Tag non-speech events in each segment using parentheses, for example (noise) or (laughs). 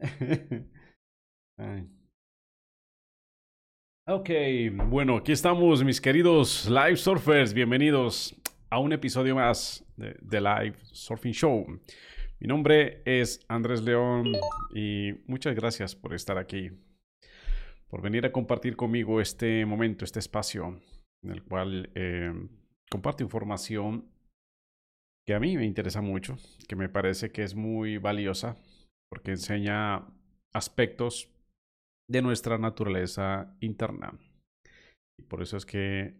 (laughs) Ok, bueno, aquí estamos mis queridos live surfers, bienvenidos a un episodio más de, de Live Surfing Show. Mi nombre es Andrés León y muchas gracias por estar aquí, por venir a compartir conmigo este momento, este espacio en el cual eh, comparto información que a mí me interesa mucho, que me parece que es muy valiosa, porque enseña aspectos de nuestra naturaleza interna. Y por eso es que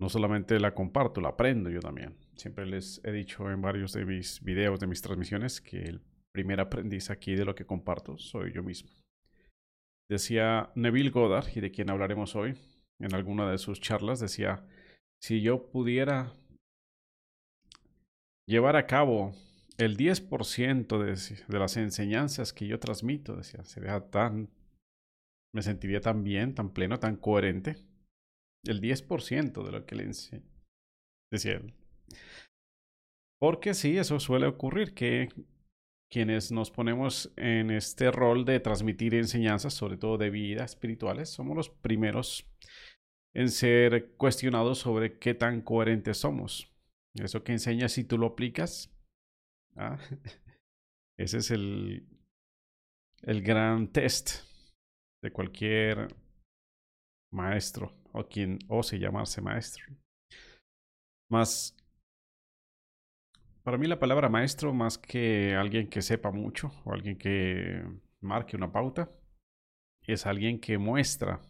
no solamente la comparto, la aprendo yo también. Siempre les he dicho en varios de mis videos, de mis transmisiones, que el primer aprendiz aquí de lo que comparto soy yo mismo. Decía Neville Goddard, y de quien hablaremos hoy, en alguna de sus charlas, decía, si yo pudiera llevar a cabo el 10% de, de, las enseñanzas que yo transmito, decía, sería tan, me sentiría tan bien, tan pleno, tan coherente. El 10% de lo que le enseño, decía él. Porque sí, eso suele ocurrir, que quienes nos ponemos en este rol de transmitir enseñanzas, sobre todo de vida espirituales, somos los primeros en ser cuestionados sobre qué tan coherentes somos. Eso que enseña si tú lo aplicas. (laughs) Ese es el, el gran test de cualquier maestro o quien ose llamarse maestro. Más, para mí la palabra maestro, más que alguien que sepa mucho o alguien que marque una pauta, es alguien que muestra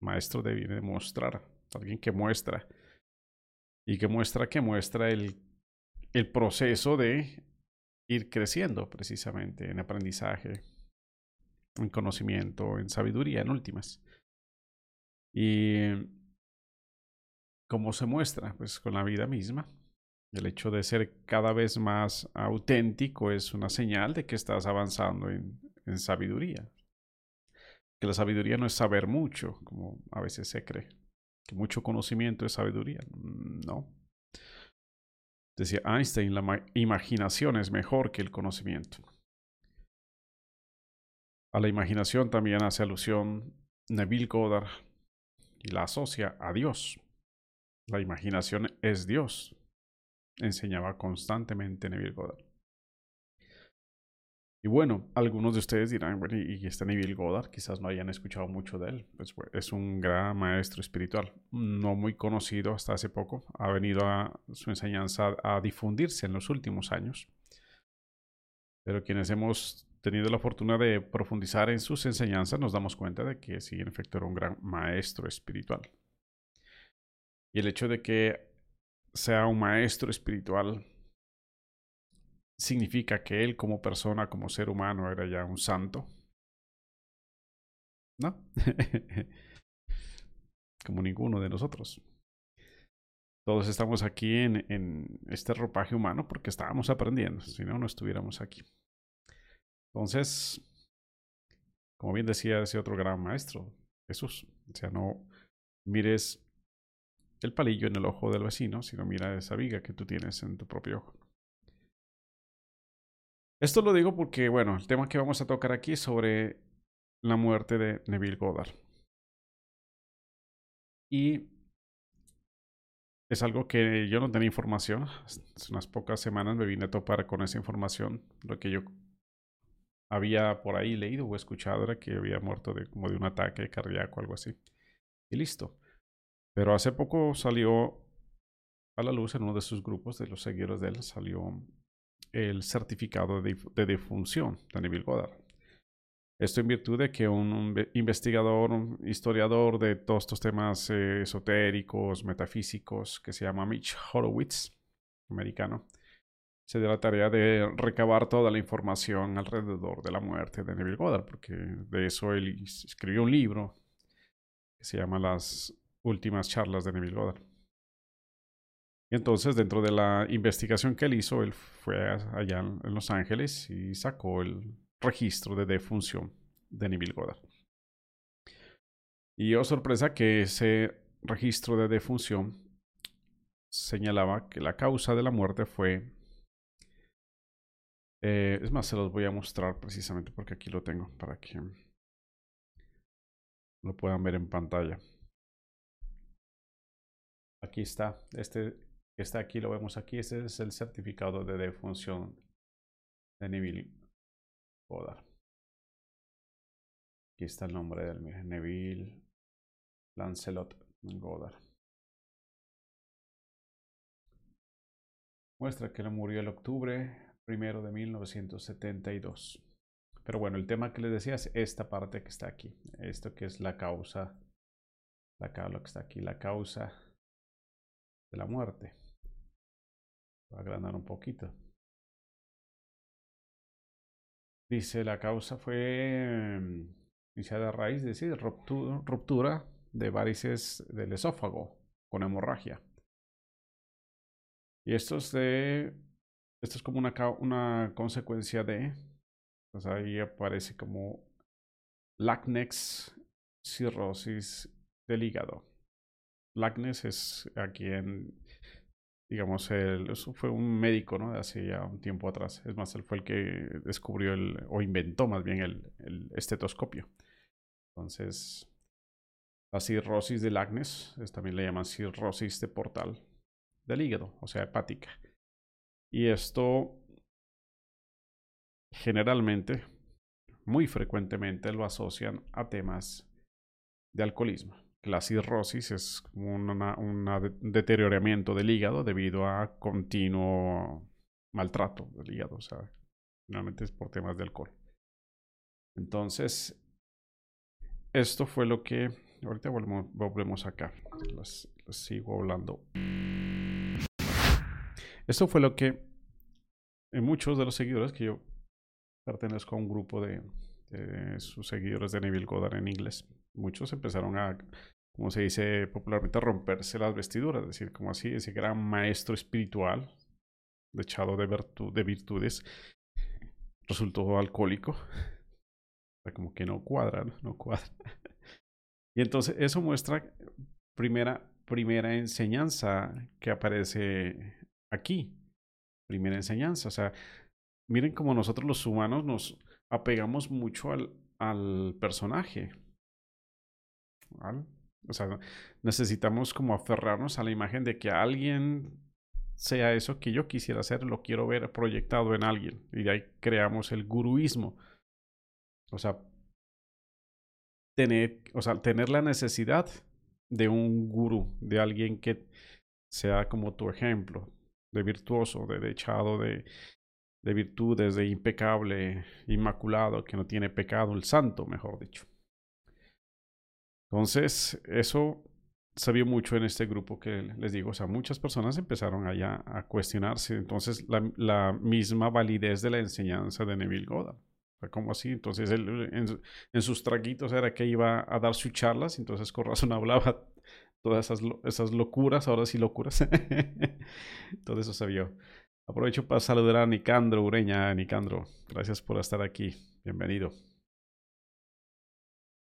Maestro debe mostrar, alguien que muestra. Y que muestra, que muestra el, el proceso de ir creciendo precisamente en aprendizaje, en conocimiento, en sabiduría, en últimas. Y cómo se muestra, pues con la vida misma. El hecho de ser cada vez más auténtico es una señal de que estás avanzando en, en sabiduría que la sabiduría no es saber mucho, como a veces se cree, que mucho conocimiento es sabiduría. No. Decía Einstein, la imaginación es mejor que el conocimiento. A la imaginación también hace alusión Neville Goddard y la asocia a Dios. La imaginación es Dios, enseñaba constantemente Neville Goddard. Y bueno, algunos de ustedes dirán, bueno, y este Neville Goddard, quizás no hayan escuchado mucho de él. Pues es un gran maestro espiritual, no muy conocido hasta hace poco. Ha venido a su enseñanza a difundirse en los últimos años. Pero quienes hemos tenido la fortuna de profundizar en sus enseñanzas, nos damos cuenta de que sí, en efecto, era un gran maestro espiritual. Y el hecho de que sea un maestro espiritual significa que él como persona, como ser humano, era ya un santo. ¿No? (laughs) como ninguno de nosotros. Todos estamos aquí en, este ropaje humano porque estábamos aprendiendo, si no, no estuviéramos aquí. Entonces, como bien decía ese otro gran maestro, Jesús, o sea, no mires el palillo en el ojo del vecino, sino mira esa viga que tú tienes en tu propio ojo. Esto lo digo porque, bueno, el tema que vamos a tocar aquí es sobre la muerte de Neville Goddard. Y es algo que yo no tenía información. Hace unas pocas semanas me vine a topar con esa información. Lo que yo había por ahí leído o escuchado era que había muerto de, como de un ataque cardíaco algo así. Y listo. Pero hace poco salió a la luz en uno de sus grupos de los seguidores de él, salió el certificado de, defunción de Neville Goddard. Esto en virtud de que un investigador, un historiador de todos estos temas eh, esotéricos, metafísicos, que se llama Mitch Horowitz, americano, se dio la tarea de recabar toda la información alrededor de la muerte de Neville Goddard, porque de eso él escribió un libro que se llama Las últimas charlas de Neville Goddard. Y entonces, dentro de la investigación que él hizo, él fue allá en Los Ángeles y sacó el registro de defunción de Neville Goddard. Y oh sorpresa que ese registro de defunción señalaba que la causa de la muerte fue Eh, es más, se los voy a mostrar precisamente porque aquí lo tengo para que lo puedan ver en pantalla. Aquí está. Este está aquí, lo vemos aquí. Este es el certificado de defunción de Neville Goddard. Aquí está el nombre del Neville Lancelot Goddard. Muestra que él murió el octubre primero de 1972. Pero bueno, el tema que les decía es esta parte que está aquí. Esto que es la causa. La, lo que está aquí, la causa de la muerte. A agrandar un poquito. Dice, la causa fue mm, iniciada a raíz de decir, ruptura, ruptura de varices del esófago con hemorragia. Y esto es de, esto es como una, una consecuencia de, pues ahí aparece como Lacnex cirrosis del hígado. Lacnex es aquí en digamos, él, eso fue un médico, ¿no? De hace ya un tiempo atrás. Es más, él fue el que descubrió el, o inventó más bien el, el estetoscopio. Entonces, la cirrosis del acnes, también le llaman cirrosis de portal del hígado, o sea, hepática. Y esto generalmente, muy frecuentemente lo asocian a temas de alcoholismo la cirrosis es un deterioramiento del hígado debido a continuo maltrato del hígado, o sea, finalmente es por temas de alcohol. Entonces, esto fue lo que, ahorita volvemos, acá, les, sigo hablando. Esto fue lo que en muchos de los seguidores que yo pertenezco a un grupo de, de sus seguidores de Neville Goddard en inglés, muchos empezaron a, como se dice popularmente, a romperse las vestiduras, es decir, como así, ese gran maestro espiritual, dechado de, de virtudes, resultó alcohólico. O sea, como que no cuadra, no, cuadra. (laughs) y entonces eso muestra primera, primera enseñanza que aparece aquí. Primera enseñanza. O sea, miren cómo nosotros los humanos nos apegamos mucho al, al personaje. O sea, necesitamos como aferrarnos a la imagen de que alguien sea eso que yo quisiera hacer, lo quiero ver proyectado en alguien. Y de ahí creamos el guruismo. O sea, tener, o sea, tener la necesidad de un gurú, de alguien que sea como tu ejemplo, de virtuoso, de dechado de, de virtudes, de impecable, inmaculado, que no tiene pecado, el santo, mejor dicho. Entonces, eso se mucho en este grupo que les digo, o sea, muchas personas empezaron allá a cuestionarse, entonces, la, misma validez de la enseñanza de Neville Goddard. ¿Cómo así? Entonces, él, en, sus traguitos era que iba a dar sus charlas, entonces con razón (laughs) hablaba todas esas, esas locuras, ahora sí locuras. (laughs) Todo eso se. Aprovecho para saludar a Nicandro Ureña. Nicandro, gracias por estar aquí. Bienvenido.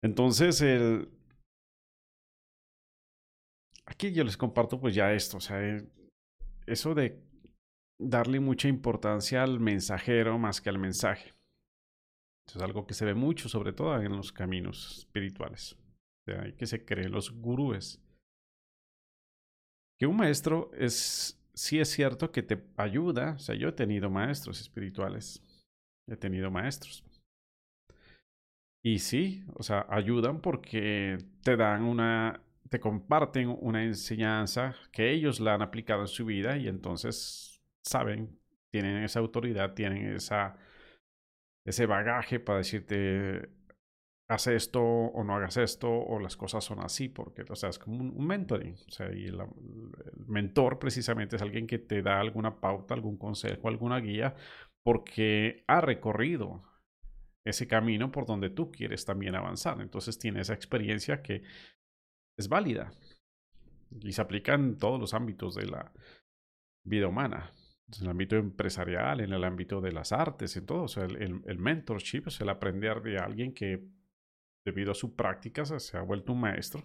Entonces, el, aquí yo les comparto pues ya esto, o sea, eh, eso de darle mucha importancia al mensajero más que al mensaje. Eso es algo que se ve mucho, sobre todo en los caminos espirituales. Sea, hay que se creen los gurúes. Que un maestro es, sí es cierto que te ayuda, o sea, yo he tenido maestros espirituales, he tenido maestros. Y sí, o sea, ayudan porque te dan una te comparten una enseñanza que ellos la han aplicado en su vida y entonces saben, tienen esa autoridad, tienen esa, ese bagaje para decirte, haz esto o no hagas esto o las cosas son así, porque, o es como un, mentoring. O sea, el mentor precisamente es alguien que te da alguna pauta, algún consejo, alguna guía, porque ha recorrido ese camino por donde tú quieres también avanzar. Entonces tiene esa experiencia que es válida y se aplica en todos los ámbitos de la vida humana. En el ámbito empresarial, en el ámbito de las artes, en todo. O sea, el, mentorship es el aprender de alguien que, debido a su práctica, se ha vuelto un maestro.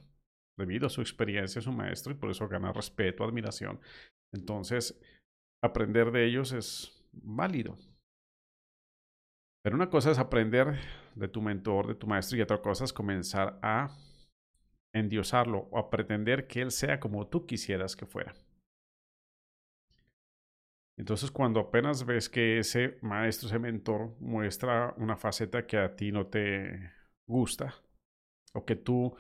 Debido a su experiencia, es un maestro y por eso gana respeto, admiración. Entonces, aprender de ellos es válido. Pero una cosa es aprender de tu mentor, de tu maestro, y otra cosa es comenzar a endiosarlo o a pretender que él sea como tú quisieras que fuera. Entonces, cuando apenas ves que ese maestro, ese mentor muestra una faceta que a ti no te gusta o que tú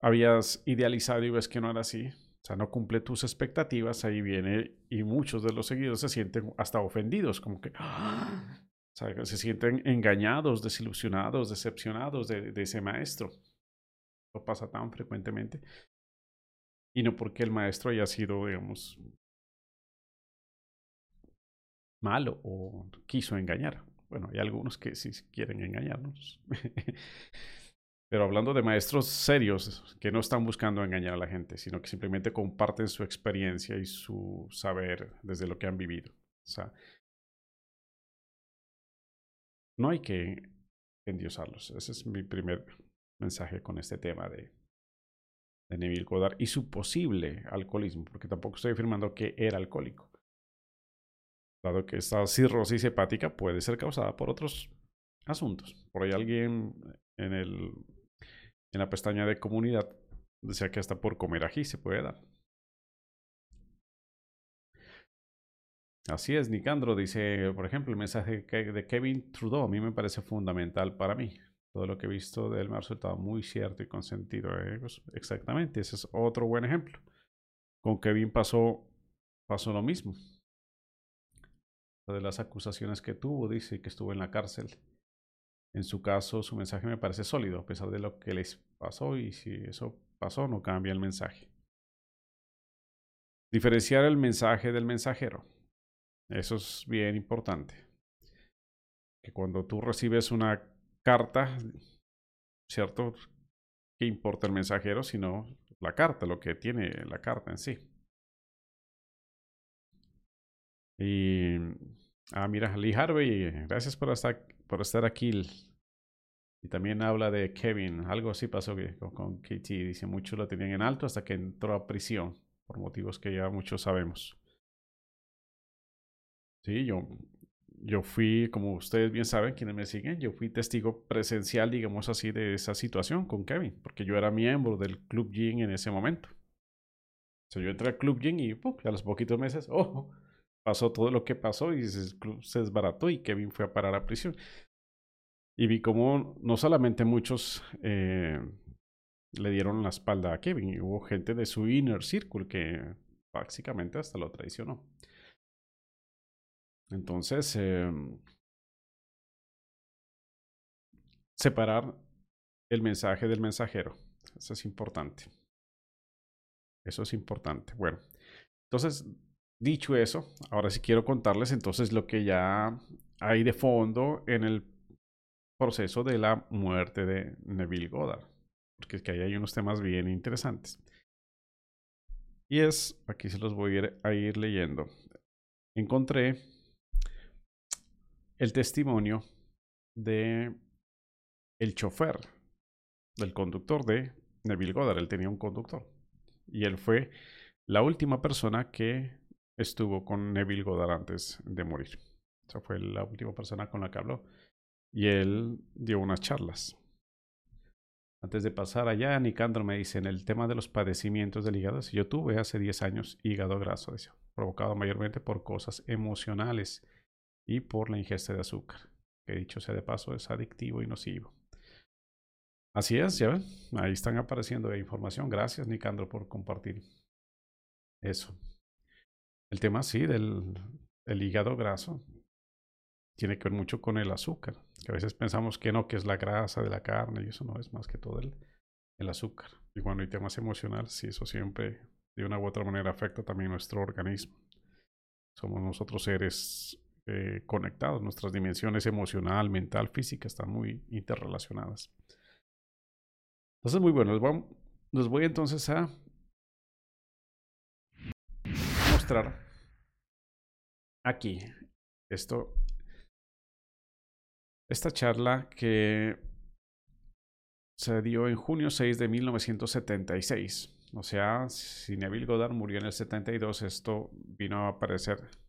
habías idealizado y ves que no era así, o sea, no cumple tus expectativas, ahí viene y muchos de los seguidores se sienten hasta ofendidos, como que o sea, se sienten engañados, desilusionados, decepcionados de, de ese maestro. Lo pasa tan frecuentemente. Y no porque el maestro haya sido, digamos, malo o quiso engañar. Bueno, hay algunos que sí quieren engañarnos. (laughs) Pero hablando de maestros serios que no están buscando engañar a la gente, sino que simplemente comparten su experiencia y su saber desde lo que han vivido. O sea, no hay que endiosarlos. Ese es mi primer mensaje con este tema de, de Neville Goddard y su posible alcoholismo, porque tampoco estoy afirmando que era alcohólico. Dado que esta cirrosis hepática puede ser causada por otros asuntos. Por ahí alguien en, el, en la pestaña de comunidad decía que hasta por comer ají se puede dar. Así es, Nicandro dice, por ejemplo, el mensaje de Kevin Trudeau a mí me parece fundamental para mí. Todo lo que he visto de él me ha resultado muy cierto y con sentido. ¿eh? Pues, exactamente, ese es otro buen ejemplo. Con Kevin pasó, pasó lo mismo de las acusaciones que tuvo, dice que estuvo en la cárcel. En su caso, su mensaje me parece sólido, a pesar de lo que les pasó, y si eso pasó, no cambia el mensaje. Diferenciar el mensaje del mensajero. Eso es bien importante. Que cuando tú recibes una carta, ¿cierto? ¿Qué importa el mensajero? Sino la carta, lo que tiene la carta en sí. Y. Ah, mira, Lee Harvey, gracias por estar, por estar aquí. Y también habla de Kevin. Algo así pasó con, con Katie. Dice, muchos lo tenían en alto hasta que entró a prisión, por motivos que ya muchos sabemos. Sí, yo, yo fui, como ustedes bien saben, quienes me siguen, yo fui testigo presencial, digamos así, de esa situación con Kevin, porque yo era miembro del Club Gin en ese momento. O sea, yo entré al Club Gin y a los poquitos meses, (laughs) oh, pasó todo lo que pasó y se, se desbarató y Kevin fue a parar a prisión. Y vi como no solamente muchos eh, le dieron la espalda a Kevin, hubo gente de su inner circle que básicamente hasta lo traicionó. Entonces, em, separar el mensaje del mensajero. Eso es importante. Eso es importante. Bueno, entonces Dicho eso, ahora sí quiero contarles entonces lo que ya hay de fondo en el proceso de la muerte de Neville Goddard, porque que ahí hay unos temas bien interesantes. Y es, aquí se los voy a ir leyendo. Encontré el testimonio de el chofer, del conductor de Neville Goddard. Él tenía un conductor. Y él fue la última persona que estuvo con Neville Goddard antes de morir. Esa fue la última persona con la que habló. Y él dio unas charlas. Antes de pasar allá, Nicandro me dice, en el tema de los padecimientos del hígado, si yo tuve hace 10 años hígado graso, provocado mayormente por cosas emocionales y por la ingesta de azúcar, que dicho sea de paso es adictivo y nocivo. Así es, ya ven, ahí están apareciendo información. Gracias, Nicandro, por compartir eso. El tema, sí, del el hígado graso tiene que ver mucho con el azúcar, que a veces pensamos que no, que es la grasa de la carne y eso no es más que todo el, el azúcar. Y cuando hay temas emocionales, sí, eso siempre de una u otra manera afecta también nuestro organismo. Somos nosotros seres eh, conectados, nuestras dimensiones emocional, mental, física están muy interrelacionadas. Entonces, muy bueno, les voy, les voy entonces a mostrar aquí esto, esta charla que se dio en junio 6 de 1976. O sea, si Neville Goddard murió en el 72, esto vino a aparecer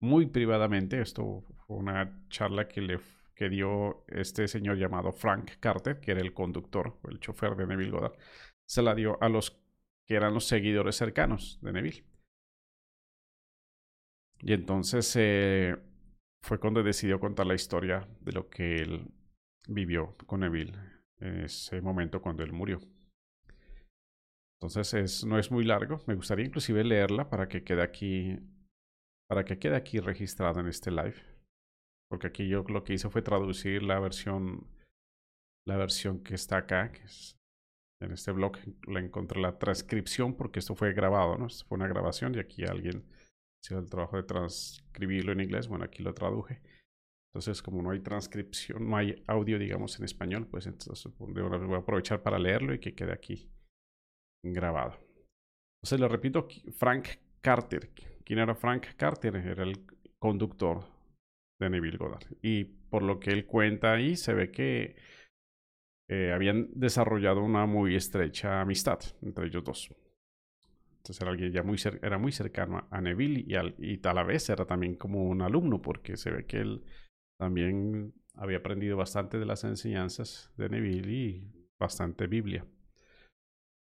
muy privadamente. Esto fue una charla que le que dio este señor llamado Frank Carter, que era el conductor el chofer de Neville Goddard, se la dio a los que eran los seguidores cercanos de Neville. Y entonces eh, fue cuando decidió contar la historia de lo que él vivió con Neville en ese momento cuando él murió. Entonces es, no es muy largo. Me gustaría inclusive leerla para que quede aquí, para que quede aquí registrada en este live. Porque aquí yo lo que hice fue traducir la versión, la versión que está acá, que es en este blog. La encontré la transcripción porque esto fue grabado, ¿no? Esto fue una grabación y aquí alguien hizo el trabajo de transcribirlo en inglés. Bueno, aquí lo traduje. Entonces, como no hay transcripción, no hay audio, digamos, en español, pues entonces voy a aprovechar para leerlo y que quede aquí grabado. Entonces, le repito, Frank Carter. ¿Quién era Frank Carter? Era el conductor de Neville Goddard. Y por lo que él cuenta ahí, se ve que eh, habían desarrollado una muy estrecha amistad entre ellos dos. Entonces era alguien ya muy, era muy cercano a Neville y, al, y la vez era también como un alumno, porque se ve que él también había aprendido bastante de las enseñanzas de Neville y bastante Biblia.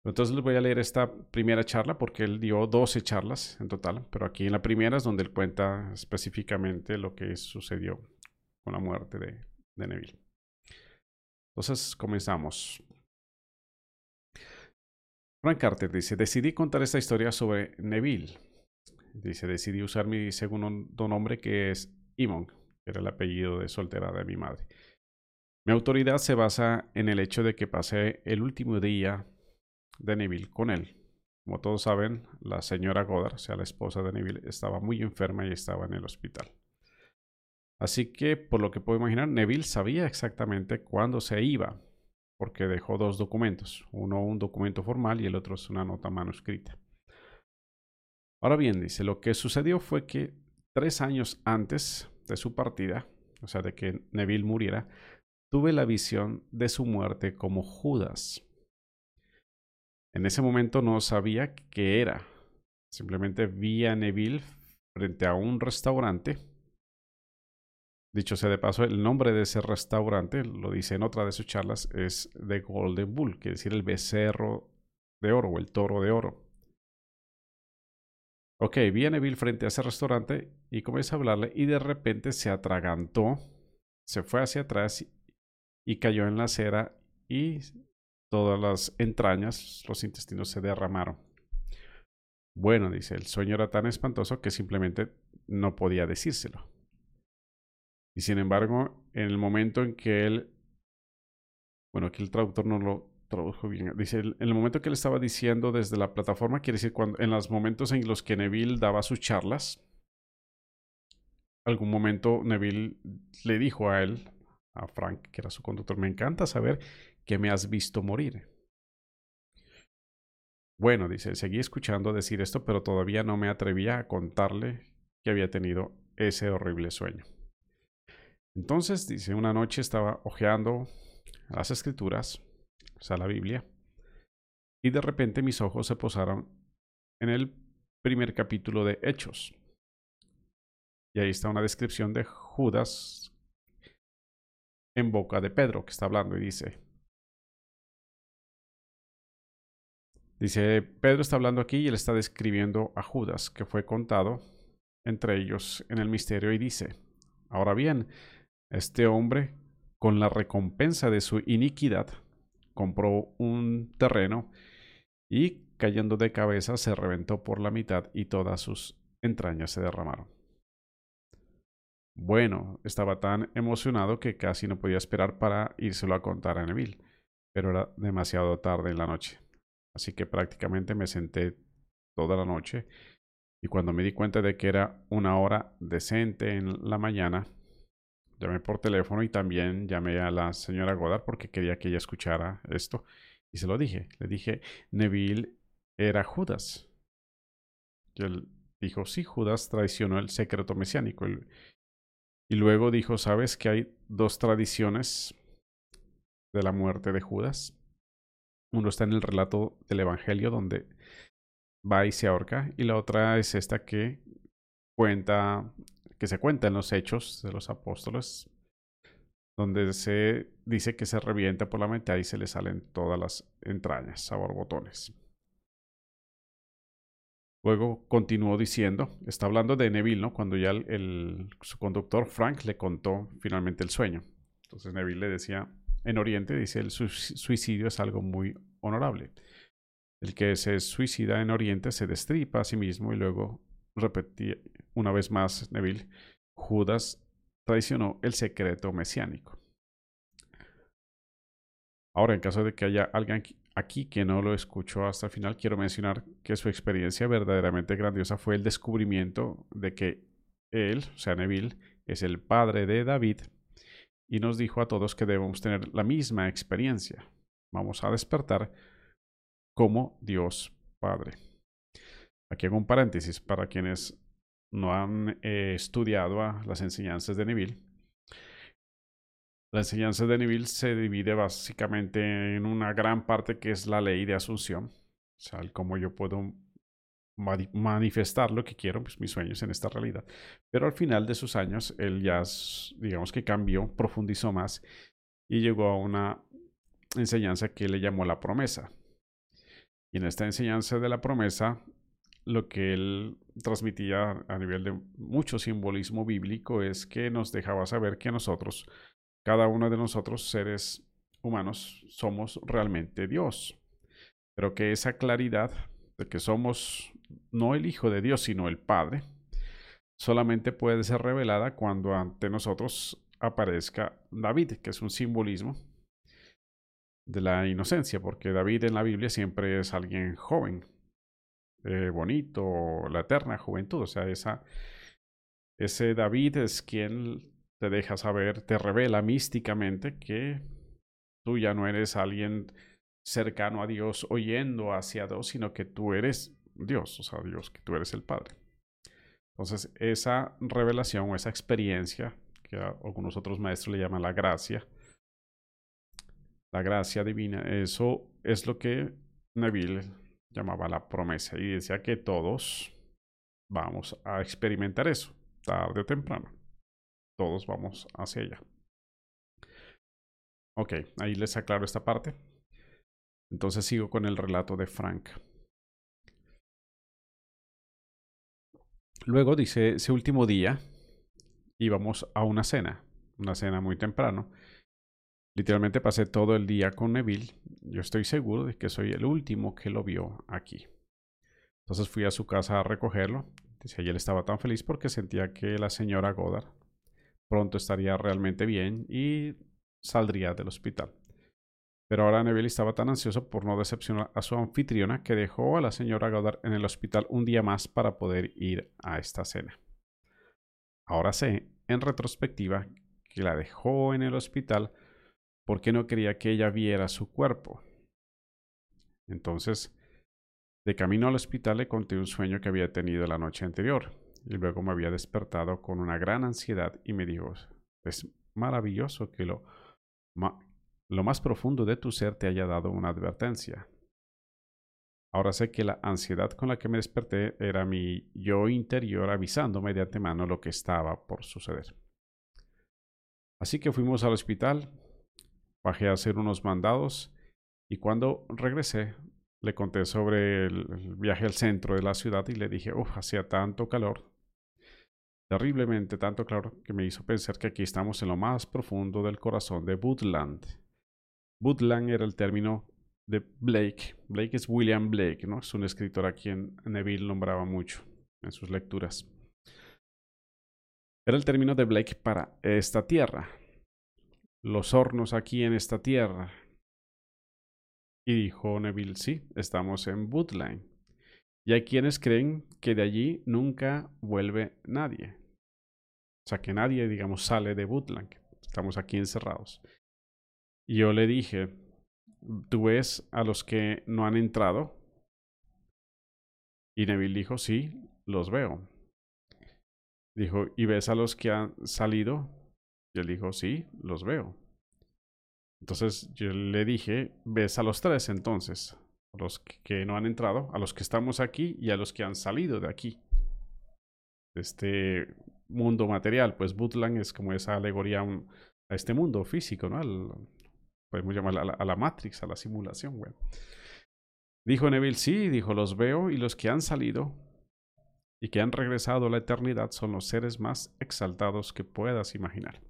Entonces les voy a leer esta primera charla porque él dio 12 charlas en total, pero aquí en la primera es donde él cuenta específicamente lo que sucedió con la muerte de, de Neville. Entonces comenzamos. Frank Carter dice, decidí contar esta historia sobre Neville. Dice, decidí usar mi segundo nombre que es Imon, que era el apellido de soltera de mi madre. Mi autoridad se basa en el hecho de que pasé el último día de Neville con él. Como todos saben, la señora Goddard, o sea, la esposa de Neville, estaba muy enferma y estaba en el hospital. Así que, por lo que puedo imaginar, Neville sabía exactamente cuándo se iba, porque dejó dos documentos, uno un documento formal y el otro es una nota manuscrita. Ahora bien, dice, lo que sucedió fue que tres años antes de su partida, o sea, de que Neville muriera, tuve la visión de su muerte como Judas. En ese momento no sabía qué era. Simplemente vi a Neville frente a un restaurante. Dicho sea de paso, el nombre de ese restaurante, lo dice en otra de sus charlas, es The Golden Bull, quiere decir el becerro de oro o el toro de oro. Ok, vi a Neville frente a ese restaurante y comencé a hablarle y de repente se atragantó, se fue hacia atrás y cayó en la acera y todas las entrañas, los intestinos se derramaron. Bueno, dice, el sueño era tan espantoso que simplemente no podía decírselo. Y sin embargo, en el momento en que él, bueno, aquí el traductor no lo tradujo bien, dice, en el momento que él estaba diciendo desde la plataforma, quiere decir cuando, en los momentos en los que Neville daba sus charlas, algún momento Neville le dijo a él, a Frank, que era su conductor, me encanta saber que me has visto morir. Bueno, dice, seguí escuchando decir esto, pero todavía no me atrevía a contarle que había tenido ese horrible sueño. Entonces, dice, una noche estaba hojeando las escrituras, o sea, la Biblia, y de repente mis ojos se posaron en el primer capítulo de Hechos. Y ahí está una descripción de Judas en boca de Pedro, que está hablando y dice, Dice, Pedro está hablando aquí y él está describiendo a Judas, que fue contado entre ellos en el misterio y dice, ahora bien, este hombre, con la recompensa de su iniquidad, compró un terreno y cayendo de cabeza se reventó por la mitad y todas sus entrañas se derramaron. Bueno, estaba tan emocionado que casi no podía esperar para írselo a contar a Neville, pero era demasiado tarde en la noche. Así que prácticamente me senté toda la noche y cuando me di cuenta de que era una hora decente en la mañana, llamé por teléfono y también llamé a la señora Godard porque quería que ella escuchara esto y se lo dije. Le dije, Neville era Judas. Y él dijo, sí, Judas traicionó el secreto mesiánico. Y luego dijo, ¿sabes que hay dos tradiciones de la muerte de Judas? Uno está en el relato del Evangelio donde va y se ahorca y la otra es esta que cuenta que se cuenta en los hechos de los apóstoles donde se dice que se revienta por la mitad y se le salen todas las entrañas a borbotones. Luego continuó diciendo, está hablando de Neville, ¿no? Cuando ya el, su conductor Frank le contó finalmente el sueño. Entonces Neville le decía, en Oriente dice, el suicidio es algo muy honorable. El que se suicida en Oriente se destripa a sí mismo y luego repetía una vez más Neville, Judas traicionó el secreto mesiánico. Ahora, en caso de que haya alguien aquí que no lo escuchó hasta el final, quiero mencionar que su experiencia verdaderamente grandiosa fue el descubrimiento de que él, o sea, Neville, es el padre de David y nos dijo a todos que debemos tener la misma experiencia. Vamos a despertar como Dios Padre. Aquí hago un paréntesis para quienes no han eh, estudiado las enseñanzas de Neville. La enseñanza de Neville se divide básicamente en una gran parte que es la ley de asunción, o sea, el cómo yo puedo manifestar lo que quiero, pues mis sueños en esta realidad. Pero al final de sus años, él ya, digamos que cambió, profundizó más y llegó a una enseñanza que le llamó la promesa. Y en esta enseñanza de la promesa, lo que él transmitía a nivel de mucho simbolismo bíblico es que nos dejaba saber que nosotros, cada uno de nosotros seres humanos, somos realmente Dios. Pero que esa claridad de que somos no el Hijo de Dios, sino el Padre, solamente puede ser revelada cuando ante nosotros aparezca David, que es un simbolismo de la inocencia, porque David en la Biblia siempre es alguien joven, eh, bonito, la eterna juventud. O sea, esa, ese David es quien te deja saber, te revela místicamente que tú ya no eres alguien cercano a Dios oyendo hacia Dios, sino que tú eres Dios, o sea, Dios, que tú eres el Padre. Entonces, esa revelación o esa experiencia, que algunos otros maestros le llaman la gracia, la gracia divina, eso es lo que Neville llamaba la promesa y decía que todos vamos a experimentar eso, tarde o temprano. Todos vamos hacia allá. Ok, ahí les aclaro esta parte. Entonces sigo con el relato de Frank. Luego dice, ese último día íbamos a una cena, una cena muy temprano. Literalmente pasé todo el día con Neville. Yo estoy seguro de que soy el último que lo vio aquí. Entonces fui a su casa a recogerlo. Dice, él estaba tan feliz porque sentía que la señora Goddard pronto estaría realmente bien y saldría del hospital. Pero ahora Neville estaba tan ansioso por no decepcionar a su anfitriona que dejó a la señora Goddard en el hospital un día más para poder ir a esta cena. Ahora sé, en retrospectiva, que la dejó en el hospital porque no quería que ella viera su cuerpo. Entonces, de camino al hospital le conté un sueño que había tenido la noche anterior y luego me había despertado con una gran ansiedad y me dijo, es maravilloso que lo, lo más profundo de tu ser te haya dado una advertencia. Ahora sé que la ansiedad con la que me desperté era mi yo interior avisándome de antemano lo que estaba por suceder. Así que fuimos al hospital, bajé a hacer unos mandados y cuando regresé le conté sobre el, viaje al centro de la ciudad y le dije, uff, hacía tanto calor, terriblemente tanto calor, que me hizo pensar que aquí estamos en lo más profundo del corazón de Woodland. Woodland era el término de Blake. Blake es William Blake, ¿no? Es un escritor a quien Neville nombraba mucho en sus lecturas. Era el término de Blake para esta tierra, los hornos aquí en esta tierra. Y dijo Neville, sí, estamos en Woodline. Y hay quienes creen que de allí nunca vuelve nadie. O sea, que nadie, digamos, sale de Woodland. Estamos aquí encerrados. Y yo le dije, ¿tú ves a los que no han entrado? Y Neville dijo, sí, los veo. Dijo, ¿y ves a los que han salido? Y él dijo, sí, los veo. Entonces yo le dije, ves a los tres entonces, a los que no han entrado, a los que estamos aquí y a los que han salido de aquí, de este mundo material. Pues Butlan es como esa alegoría a este mundo físico, ¿no? Al, podemos llamar a la, a la Matrix, a la simulación, güey. Dijo Neville, sí, dijo, los veo y los que han salido y que han regresado a la eternidad son los seres más exaltados que puedas imaginar.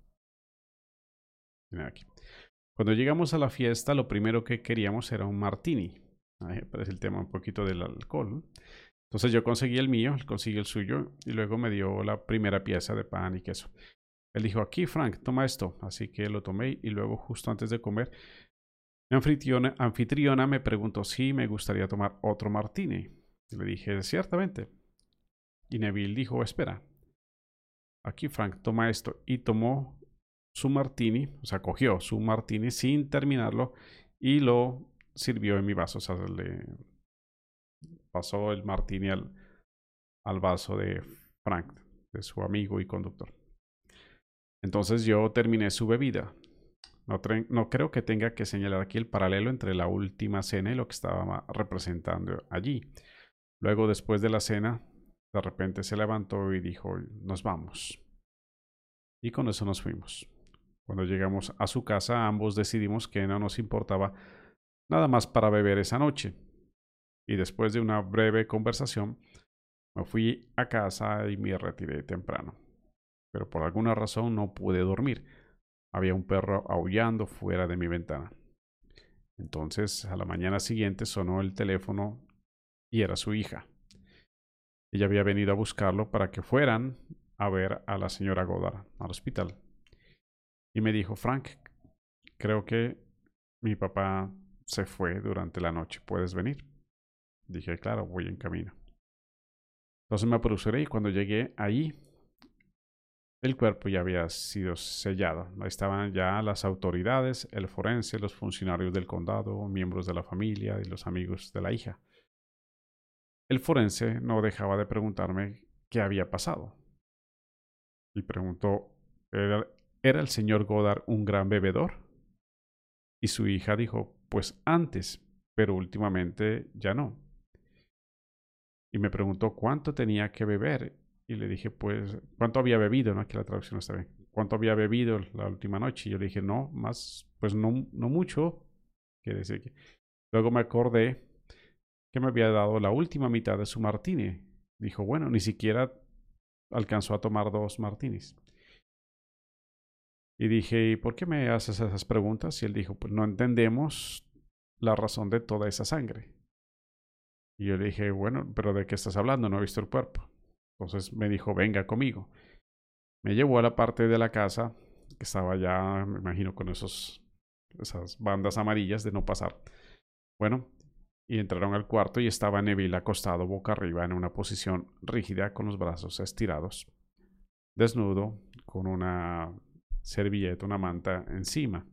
Mira aquí. Cuando llegamos a la fiesta, lo primero que queríamos era un martini. Ahí aparece el tema un poquito del alcohol. Entonces yo conseguí el mío, él consiguió el suyo y luego me dio la primera pieza de pan y queso. Él dijo, aquí Frank, toma esto. Así que lo tomé y luego justo antes de comer, mi anfitriona, me preguntó si me gustaría tomar otro martini. le dije, ciertamente. Y Neville dijo, espera. Aquí Frank, toma esto. Y tomó su martini, o sea, cogió su martini sin terminarlo y lo sirvió en mi vaso. O sea, le pasó el martini al, al vaso de Frank, de su amigo y conductor. Entonces yo terminé su bebida. No, creo que tenga que señalar aquí el paralelo entre la última cena y lo que estaba representando allí. Luego, después de la cena, de repente se levantó y dijo, nos vamos. Y con eso nos fuimos. Cuando llegamos a su casa, ambos decidimos que no nos importaba nada más para beber esa noche. Y después de una breve conversación, me fui a casa y me retiré temprano pero por alguna razón no pude dormir. Había un perro aullando fuera de mi ventana. Entonces, a la mañana siguiente sonó el teléfono y era su hija. Ella había venido a buscarlo para que fueran a ver a la señora Godard al hospital. Y me dijo, Frank, creo que mi papá se fue durante la noche. ¿Puedes venir? Dije, claro, voy en camino. Entonces me apresuré y cuando llegué ahí el cuerpo ya había sido sellado. Estaban ya las autoridades, el forense, los funcionarios del condado, miembros de la familia y los amigos de la hija. El forense no dejaba de preguntarme qué había pasado. Y preguntó, ¿era, ¿era el señor Goddard un gran bebedor? Y su hija dijo, pues antes, pero últimamente ya no. Y me preguntó cuánto tenía que beber y le dije, pues, ¿cuánto había bebido? ¿no? Aquí la traducción está bien. ¿Cuánto había bebido la última noche? Y yo le dije, no, más, pues no, no mucho. Quiere decir que... Luego me acordé que me había dado la última mitad de su martini. Dijo, bueno, ni siquiera alcanzó a tomar dos martinis. Y dije, ¿y por qué me haces esas preguntas? Y él dijo, pues no entendemos la razón de toda esa sangre. Y yo le dije, bueno, pero ¿de qué estás hablando? No he visto el cuerpo. Entonces me dijo, venga conmigo. Me llevó a la parte de la casa que estaba ya, me imagino, con esos, esas bandas amarillas de no pasar. Bueno, y entraron al cuarto y estaba Neville acostado boca arriba en una posición rígida con los brazos estirados, desnudo, con una servilleta, una manta encima,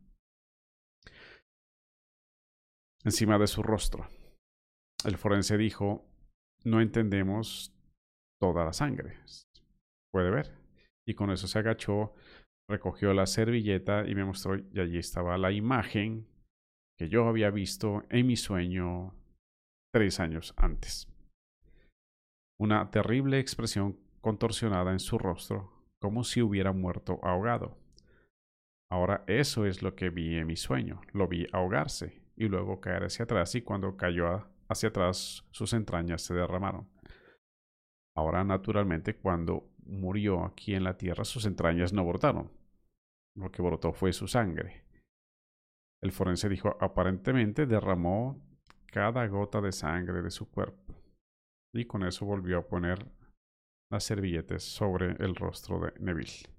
encima de su rostro. El forense dijo, no entendemos toda la sangre. Puede ver. Y con eso se agachó, recogió la servilleta y me mostró, y allí estaba la imagen que yo había visto en mi sueño tres años antes. Una terrible expresión contorsionada en su rostro, como si hubiera muerto ahogado. Ahora eso es lo que vi en mi sueño. Lo vi ahogarse y luego caer hacia atrás y cuando cayó hacia atrás sus entrañas se derramaron. Ahora, naturalmente, cuando murió aquí en la tierra, sus entrañas no brotaron. Lo que brotó fue su sangre. El forense dijo, aparentemente derramó cada gota de sangre de su cuerpo. Y con eso volvió a poner las servilletes sobre el rostro de Neville.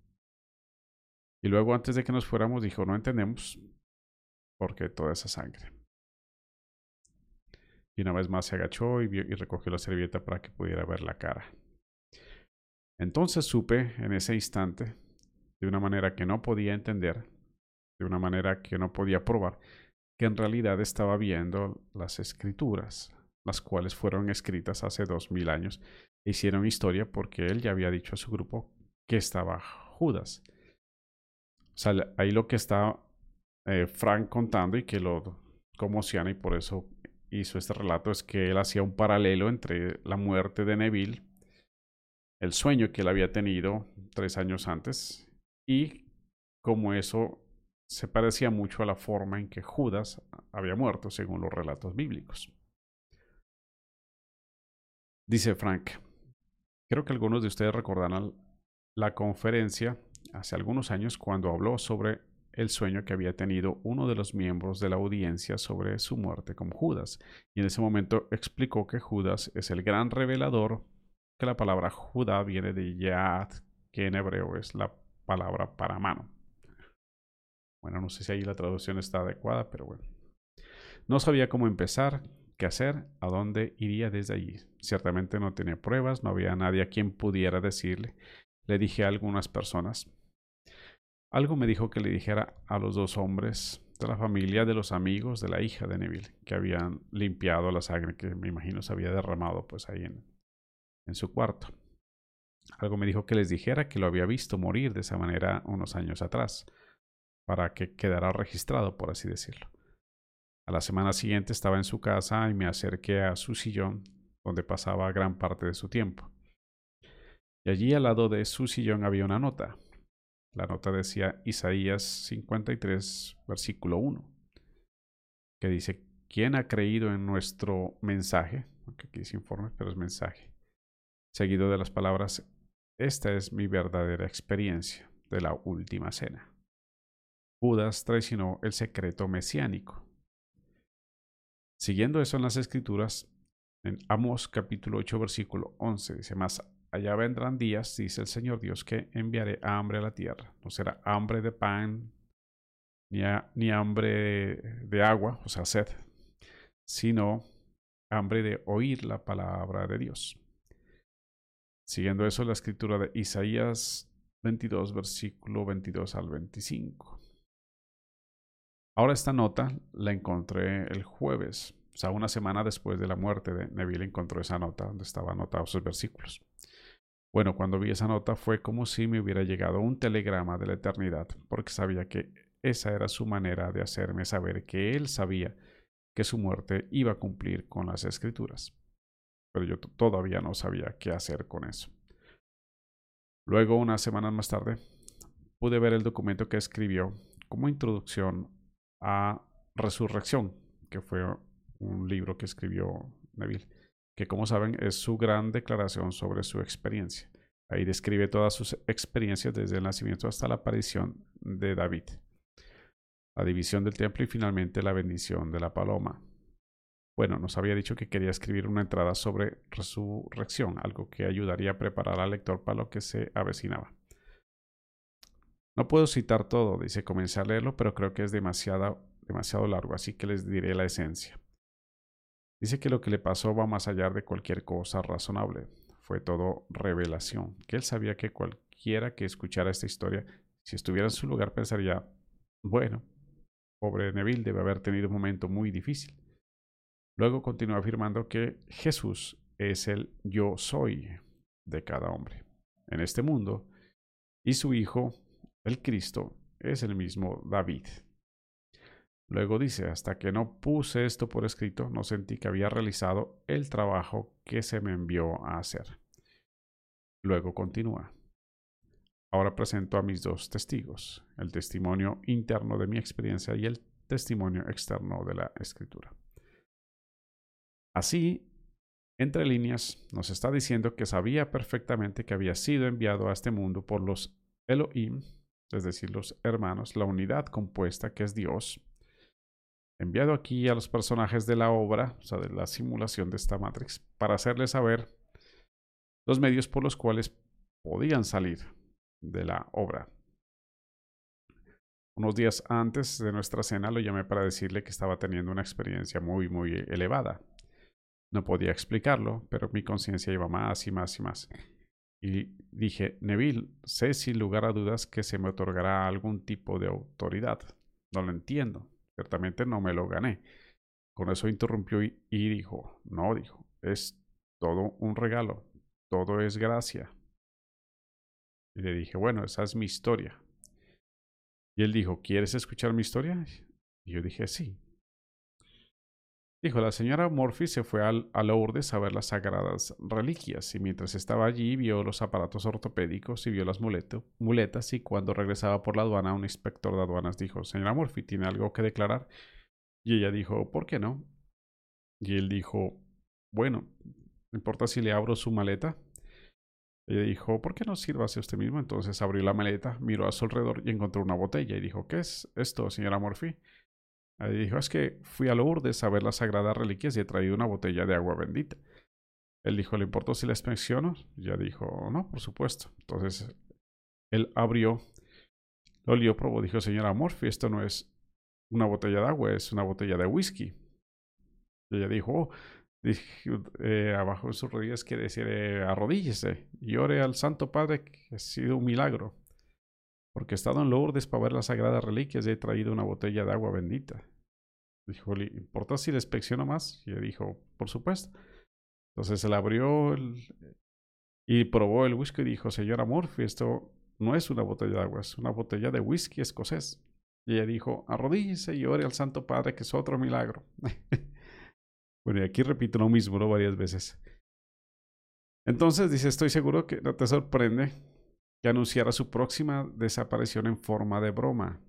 Y luego, antes de que nos fuéramos, dijo, no entendemos por qué toda esa sangre. Y una vez más se agachó y, recogió la servilleta para que pudiera ver la cara. Entonces supe en ese instante, de una manera que no podía entender, de una manera que no podía probar, que en realidad estaba viendo las escrituras, las cuales fueron escritas hace dos mil años e hicieron historia porque él ya había dicho a su grupo que estaba Judas. O sea, ahí lo que está eh, Frank contando y que lo conmociona y por eso hizo este relato es que él hacía un paralelo entre la muerte de Neville, el sueño que él había tenido tres años antes, y como eso se parecía mucho a la forma en que Judas había muerto según los relatos bíblicos. Dice Frank, creo que algunos de ustedes recordarán la conferencia hace algunos años cuando habló sobre el sueño que había tenido uno de los miembros de la audiencia sobre su muerte con Judas. Y en ese momento explicó que Judas es el gran revelador, que la palabra Judá viene de Yad, que en hebreo es la palabra para mano. Bueno, no sé si ahí la traducción está adecuada, pero bueno. No sabía cómo empezar, qué hacer, a dónde iría desde allí. Ciertamente no tenía pruebas, no había nadie a quien pudiera decirle. Le dije a algunas personas. Algo me dijo que le dijera a los dos hombres de la familia, de los amigos de la hija de Neville, que habían limpiado la sangre que me imagino se había derramado pues ahí en, en su cuarto. Algo me dijo que les dijera que lo había visto morir de esa manera unos años atrás, para que quedara registrado, por así decirlo. A la semana siguiente estaba en su casa y me acerqué a su sillón, donde pasaba gran parte de su tiempo. Y allí al lado de su sillón había una nota. La nota decía Isaías 53, versículo 1, que dice, ¿quién ha creído en nuestro mensaje? Aunque aquí dice informe, pero es mensaje. Seguido de las palabras, esta es mi verdadera experiencia de la última cena. Judas traicionó el secreto mesiánico Siguiendo eso en las escrituras, en Amos capítulo 8 versículo 11 dice más, allá vendrán días, dice el Señor Dios, que enviaré hambre a la tierra. No será hambre de pan, ni, ni hambre de agua, o sea, sed, sino hambre de oír la palabra de Dios. Siguiendo eso, la escritura de Isaías 22, versículo 22 al 25. Ahora esta nota la encontré el jueves, o sea, una semana después de la muerte de Neville encontró esa nota donde estaban anotados sus versículos. Bueno, cuando vi esa nota fue como si me hubiera llegado un telegrama de la eternidad, porque sabía que esa era su manera de hacerme saber que él sabía que su muerte iba a cumplir con las escrituras. Pero yo todavía no sabía qué hacer con eso. Luego, unas semanas más tarde, pude ver el documento que escribió como introducción a Resurrección, que fue un libro que escribió Neville, que como saben es su gran declaración sobre su experiencia. Ahí describe todas sus experiencias desde el nacimiento hasta la aparición de David, la división del templo y finalmente la bendición de la paloma. Bueno, nos había dicho que quería escribir una entrada sobre resurrección, algo que ayudaría a preparar al lector para lo que se avecinaba. No puedo citar todo, dice, comencé a leerlo, pero creo que es demasiado, demasiado largo, así que les diré la esencia. Dice que lo que le pasó va más allá de cualquier cosa razonable. Fue todo revelación, que él sabía que cualquiera que escuchara esta historia, si estuviera en su lugar, pensaría, bueno, pobre Neville debe haber tenido un momento muy difícil. Luego continúa afirmando que Jesús es el yo soy de cada hombre en este mundo y su Hijo el Cristo es el mismo David. Luego dice, hasta que no puse esto por escrito, no sentí que había realizado el trabajo que se me envió a hacer. Luego continúa. Ahora presento a mis dos testigos, el testimonio interno de mi experiencia y el testimonio externo de la escritura. Así, entre líneas, nos está diciendo que sabía perfectamente que había sido enviado a este mundo por los Elohim, es decir, los hermanos, la unidad compuesta que es Dios, enviado aquí a los personajes de la obra, o sea, de la simulación de esta Matrix, para hacerles saber los medios por los cuales podían salir de la obra. Unos días antes de nuestra cena lo llamé para decirle que estaba teniendo una experiencia muy, muy elevada. No podía explicarlo, pero mi conciencia iba más y más y más. Y dije, Neville, sé sin lugar a dudas que se me otorgará algún tipo de autoridad. No lo entiendo. Ciertamente no me lo gané. Con eso interrumpió y, dijo, no, dijo, es todo un regalo, todo es gracia. Y le dije, bueno, esa es mi historia. Y él dijo, ¿quieres escuchar mi historia? Y yo dije, sí. Dijo, la señora Murphy se fue al, a Lourdes a ver las sagradas reliquias y mientras estaba allí vio los aparatos ortopédicos y vio las muletas y cuando regresaba por la aduana un inspector de aduanas dijo, señora Murphy, ¿tiene algo que declarar? Y ella dijo, ¿por qué no? Y él dijo, bueno, ¿no importa si le abro su maleta? Ella dijo, ¿por qué no sírvase usted mismo? Entonces abrió la maleta, miró a su alrededor y encontró una botella y dijo, ¿qué es esto, señora Murphy? Ahí dijo, es que fui a Lourdes a ver las sagradas reliquias y he traído una botella de agua bendita. Él dijo, ¿le importó si la inspecciono? Ya dijo, no, por supuesto. Entonces, él abrió, lo olió, probó, dijo, señora Murphy, esto no es una botella de agua, es una botella de whisky. Y ella dijo, oh, eh, abajo de sus rodillas quiere decir, eh, arrodíllese y ore al Santo Padre, que ha sido un milagro porque he estado en Lourdes para ver las sagradas reliquias y he traído una botella de agua bendita. Dijo, ¿le importa si la inspecciono más? Y él dijo, por supuesto. Entonces él abrió y probó el whisky y dijo, señora Murphy, esto no es una botella de agua, es una botella de whisky escocés. Y ella dijo, arrodíllese y ore al Santo Padre, que es otro milagro. (laughs) bueno, y aquí repito lo mismo varias veces. Entonces dice, estoy seguro que no te sorprende que anunciara su próxima desaparición en forma de broma.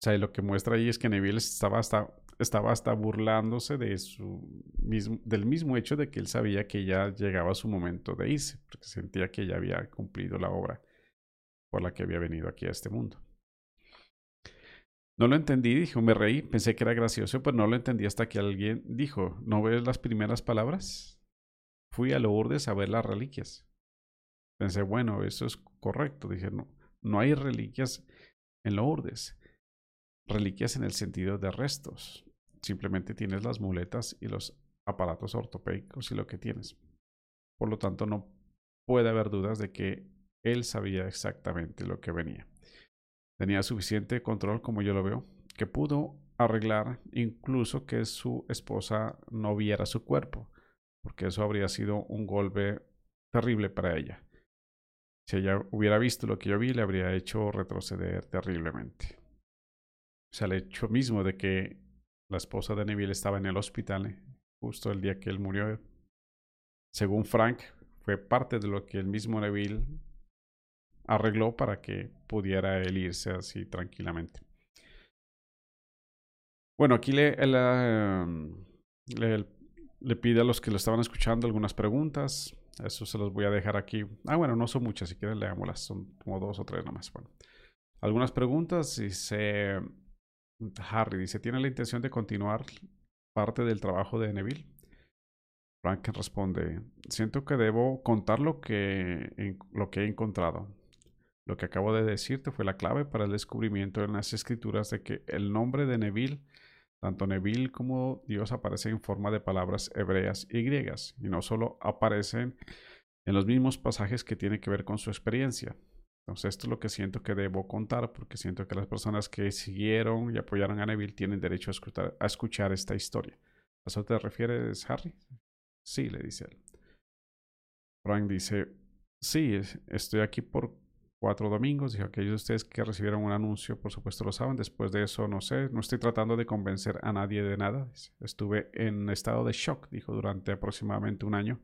O sea, lo que muestra ahí es que Neville estaba hasta, estaba hasta burlándose de su mismo, del mismo hecho de que él sabía que ya llegaba su momento de irse, porque sentía que ya había cumplido la obra por la que había venido aquí a este mundo. No lo entendí, dijo, me reí, pensé que era gracioso, pero no lo entendí hasta que alguien dijo, ¿no ves las primeras palabras? Fui a Lourdes a ver las reliquias. Pensé, bueno, eso es correcto. Dije, no, no hay reliquias en Lourdes. Reliquias en el sentido de restos. Simplemente tienes las muletas y los aparatos ortopédicos y lo que tienes. Por lo tanto, no puede haber dudas de que él sabía exactamente lo que venía. Tenía suficiente control, como yo lo veo, que pudo arreglar incluso que su esposa no viera su cuerpo, porque eso habría sido un golpe terrible para ella. Si ella hubiera visto lo que yo vi, le habría hecho retroceder terriblemente. O sea, el hecho mismo de que la esposa de Neville estaba en el hospital eh, justo el día que él murió, según Frank, fue parte de lo que el mismo Neville arregló para que pudiera él irse así tranquilamente. Bueno, aquí le, le, le pide a los que lo estaban escuchando algunas preguntas. Eso se los voy a dejar aquí. Ah, bueno, no son muchas, si quieren leámoslas, son como dos o tres nomás. Bueno, algunas preguntas. Dice Harry, dice, ¿tiene la intención de continuar parte del trabajo de Neville? Frank responde, siento que debo contar lo que, lo que he encontrado. Lo que acabo de decirte fue la clave para el descubrimiento en las escrituras de que el nombre de Neville tanto Neville como Dios aparecen en forma de palabras hebreas y griegas, y no solo aparecen en los mismos pasajes que tienen que ver con su experiencia. Entonces esto es lo que siento que debo contar, porque siento que las personas que siguieron y apoyaron a Neville tienen derecho a escuchar, a escuchar esta historia. ¿A eso te refieres, Harry? Sí, le dice él. Frank dice, sí, estoy aquí por cuatro domingos. Dijo, aquellos de ustedes que recibieron un anuncio, por supuesto lo saben. Después de eso, no sé, no estoy tratando de convencer a nadie de nada. Estuve en estado de shock, dijo, durante aproximadamente un año.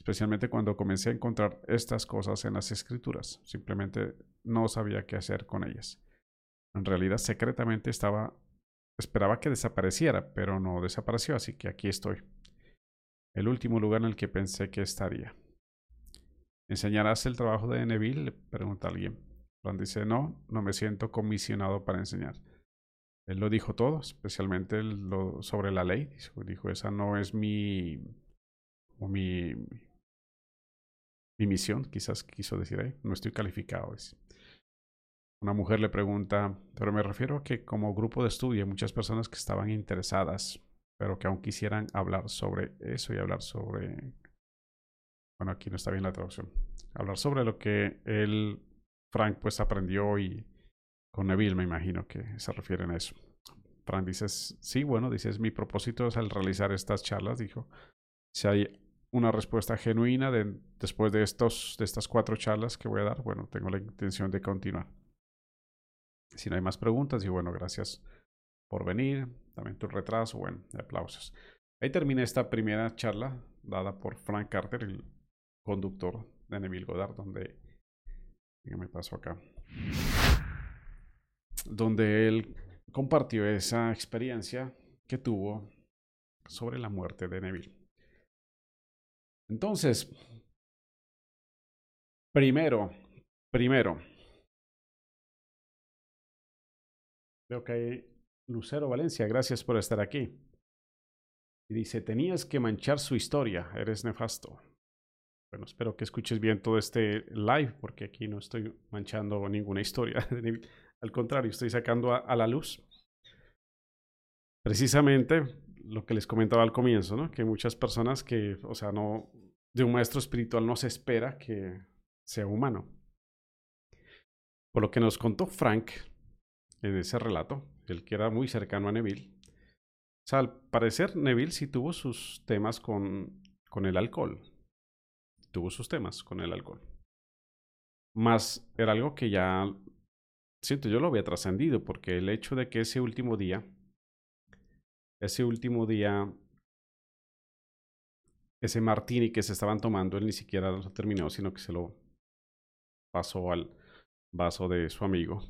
Especialmente cuando comencé a encontrar estas cosas en las escrituras. Simplemente no sabía qué hacer con ellas. En realidad, secretamente estaba, esperaba que desapareciera, pero no desapareció, así que aquí estoy. El último lugar en el que pensé que estaría. ¿Enseñarás el trabajo de Neville? Le pregunta alguien. Fran dice, no, no me siento comisionado para enseñar. Él lo dijo todo, especialmente lo, sobre la ley. Dijo, esa no es mi, mi, mi misión, quizás quiso decir ahí. No estoy calificado. Una mujer le pregunta, pero me refiero a que como grupo de estudio hay muchas personas que estaban interesadas, pero que aún quisieran hablar sobre eso y hablar sobre bueno, aquí no está bien la traducción, hablar sobre lo que él, Frank, pues aprendió y con Neville me imagino que se refieren a eso. Frank dice, sí, bueno, dice, mi propósito es al realizar estas charlas, dijo, si hay una respuesta genuina de, después de, estos, de estas cuatro charlas que voy a dar, bueno, tengo la intención de continuar. Si no hay más preguntas, y bueno, gracias por venir, también tu retraso, bueno, aplausos. Ahí termina esta primera charla dada por Frank Carter, el conductor de Neville Goddard, donde, ¿qué me pasó acá? Donde él compartió esa experiencia que tuvo sobre la muerte de Neville. Entonces, primero, primero, veo que hay Lucero Valencia, gracias por estar aquí. Y dice, tenías que manchar su historia, eres nefasto. Bueno, espero que escuches bien todo este live, porque aquí no estoy manchando ninguna historia. (laughs) Al contrario, estoy sacando a, la luz precisamente lo que les comentaba al comienzo, ¿no? Que muchas personas que, o sea, no, de un maestro espiritual no se espera que sea humano. Por lo que nos contó Frank en ese relato, el que era muy cercano a Neville. O sea, al parecer Neville sí tuvo sus temas con, con el alcohol. Tuvo sus temas con el alcohol. Más era algo que ya, siento, yo lo había trascendido, porque el hecho de que ese último día ese último día, ese martini que se estaban tomando, él ni siquiera lo terminó, sino que se lo pasó al vaso de su amigo.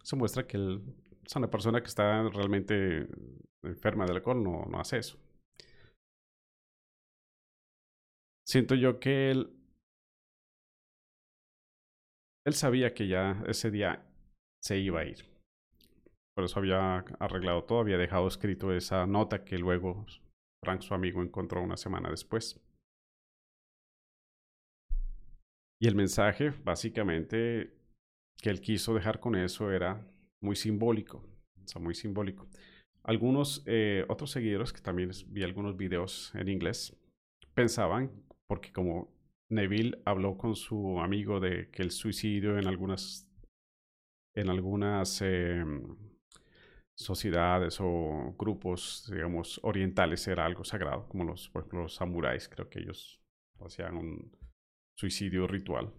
Eso muestra que él es una persona que está realmente enferma del alcohol, no, no hace eso. Siento yo que él, sabía que ya ese día se iba a ir. Por eso había arreglado todo, había dejado escrito esa nota que luego Frank, su amigo, encontró una semana después. Y el mensaje, básicamente, que él quiso dejar con eso era muy simbólico. O sea, muy simbólico. Algunos eh, otros seguidores, que también vi algunos videos en inglés, pensaban, porque como Neville habló con su amigo de que el suicidio en algunas, en algunas em, sociedades o grupos, digamos, orientales era algo sagrado, como los, por ejemplo, los samuráis, creo que ellos hacían un suicidio ritual.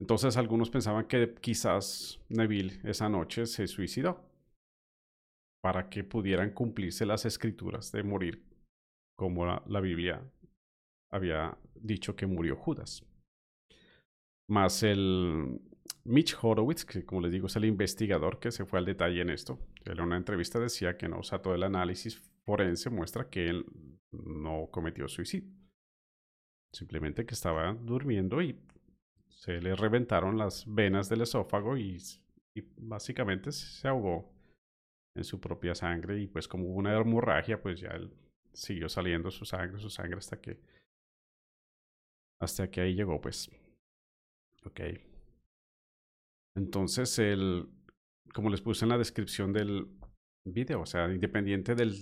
Entonces algunos pensaban que quizás Neville esa noche se suicidó para que pudieran cumplirse las escrituras de morir como la, la Biblia había dicho que murió Judas. Más el, Mitch Horowitz, que como les digo es el investigador que se fue al detalle en esto, en una entrevista decía que no, o sea, todo el análisis forense muestra que él no cometió suicidio. Simplemente que estaba durmiendo y se le reventaron las venas del esófago y, y básicamente se ahogó en su propia sangre y pues como hubo una hemorragia, pues ya él siguió saliendo su sangre, su sangre hasta que hasta que ahí llegó pues. Ok. Entonces, el, como les puse en la descripción del video, o sea, independiente del,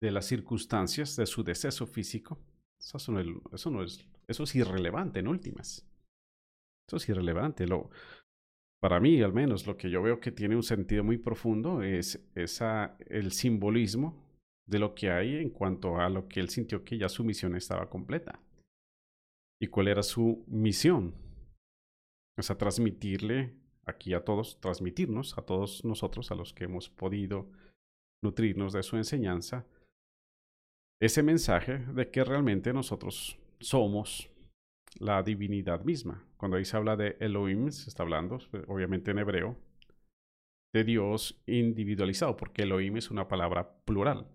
de las circunstancias de su deceso físico, eso no, eso no es, eso es irrelevante en últimas. Eso es irrelevante. Lo, para mí, al menos, lo que yo veo que tiene un sentido muy profundo es esa, el simbolismo de lo que hay en cuanto a lo que él sintió que ya su misión estaba completa. ¿Y cuál era su misión? O sea, transmitirle aquí a todos, transmitirnos a todos nosotros, a los que hemos podido nutrirnos de su enseñanza, ese mensaje de que realmente nosotros somos la divinidad misma. Cuando ahí se habla de Elohim, se está hablando, obviamente en hebreo, de Dios individualizado, porque Elohim es una palabra plural.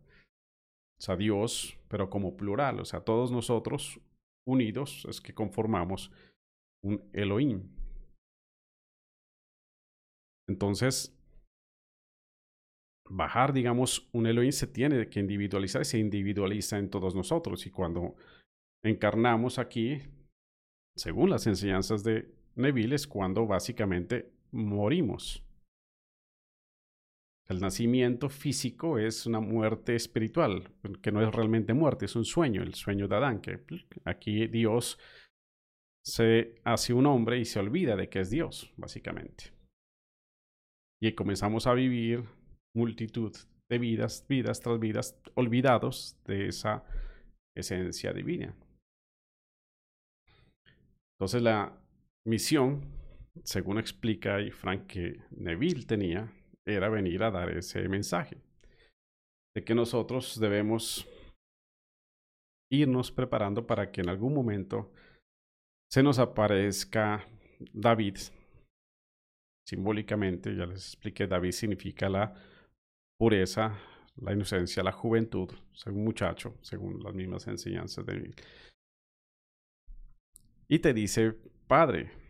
O sea, Dios, pero como plural, o sea, todos nosotros unidos es que conformamos un Elohim. Entonces, bajar, digamos, un Elohim se tiene que individualizar y se individualiza en todos nosotros. Y cuando encarnamos aquí, según las enseñanzas de Neville, es cuando básicamente morimos. El nacimiento físico es una muerte espiritual, que no es realmente muerte, es un sueño, el sueño de Adán, que aquí Dios se hace un hombre y se olvida de que es Dios, básicamente y comenzamos a vivir multitud de vidas, vidas tras vidas, olvidados de esa esencia divina. Entonces la misión, según explica Frank Neville tenía, era venir a dar ese mensaje de que nosotros debemos irnos preparando para que en algún momento se nos aparezca David. Simbólicamente, ya les expliqué, David significa la pureza, la inocencia, la juventud, según muchacho, según las mismas enseñanzas de David. Y te dice, Padre.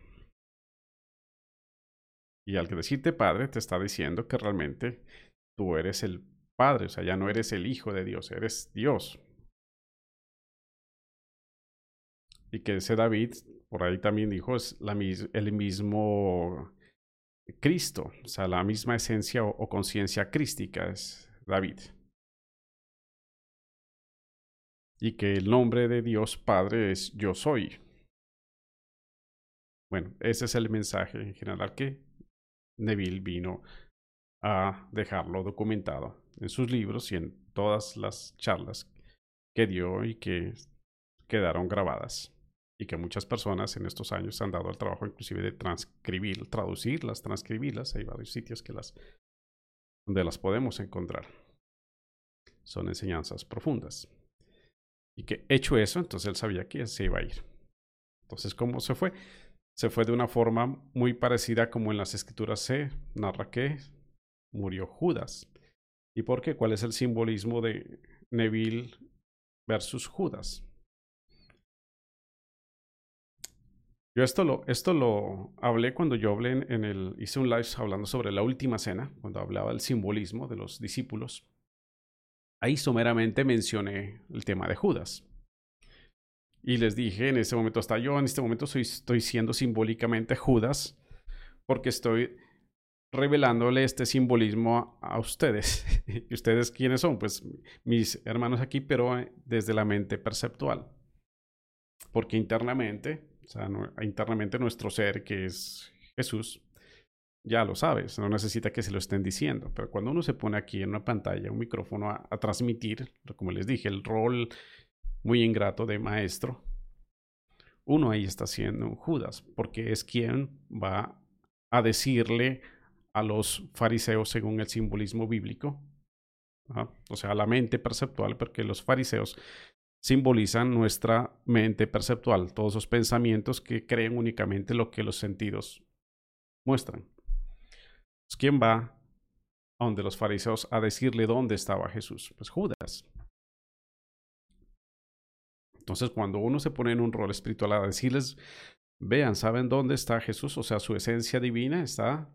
Y al decirte Padre, te está diciendo que realmente tú eres el Padre, o sea, ya no eres el Hijo de Dios, eres Dios. Y que ese David, por ahí también dijo, es la, el mismo Cristo, o sea, la misma esencia o, conciencia crística es David. Y que el nombre de Dios Padre es yo soy. Bueno, ese es el mensaje en general que Neville vino a dejarlo documentado en sus libros y en todas las charlas que dio y que quedaron grabadas y que muchas personas en estos años han dado el trabajo inclusive de transcribir, traducirlas, transcribirlas. Hay varios sitios donde las podemos encontrar. Son enseñanzas profundas. Y que hecho eso, entonces él sabía que se iba a ir. Entonces, ¿cómo se fue? Se fue de una forma muy parecida como en las escrituras se narra que murió Judas. ¿Y por qué? ¿Cuál es el simbolismo de Neville versus Judas? Yo esto lo, esto lo hablé cuando yo hablé en, el, hice un live hablando sobre la última cena, cuando hablaba del simbolismo de los discípulos. Ahí someramente mencioné el tema de Judas. Y les dije, en ese momento, hasta yo en este momento soy, estoy siendo simbólicamente Judas, porque estoy revelándole este simbolismo a, a ustedes. (laughs) ¿Y ustedes quiénes son? Pues mis hermanos aquí, pero eh, desde la mente perceptual. Porque internamente o sea, internamente nuestro ser, que es Jesús, ya lo sabes, no necesita que se lo estén diciendo. Pero cuando uno se pone aquí en una pantalla, un micrófono a, transmitir, como les dije, el rol muy ingrato de maestro, uno ahí está siendo un Judas, porque es quien va a decirle a los fariseos según el simbolismo bíblico, o sea, la mente perceptual, porque los fariseos simbolizan nuestra mente perceptual, todos esos pensamientos que creen únicamente lo que los sentidos muestran. ¿Quién va a donde los fariseos a decirle dónde estaba Jesús? Pues Judas. Entonces, cuando uno se pone en un rol espiritual a decirles, vean, ¿saben dónde está Jesús? O sea, su esencia divina está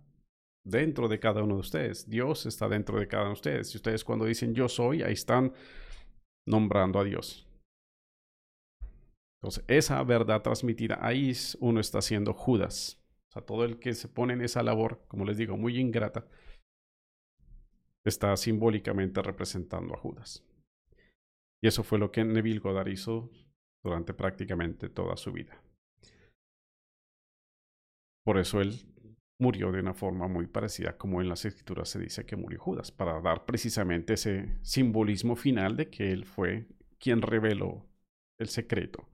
dentro de cada uno de ustedes. Dios está dentro de cada uno de ustedes. Y ustedes cuando dicen yo soy, ahí están nombrando a Dios. Entonces, esa verdad transmitida, ahí uno está haciendo Judas. O sea, todo el que se pone en esa labor, como les digo, muy ingrata, está simbólicamente representando a Judas. Y eso fue lo que Neville Goddard hizo durante prácticamente toda su vida. Por eso él murió de una forma muy parecida como en las escrituras se dice que murió Judas, para dar precisamente ese simbolismo final de que él fue quien reveló el secreto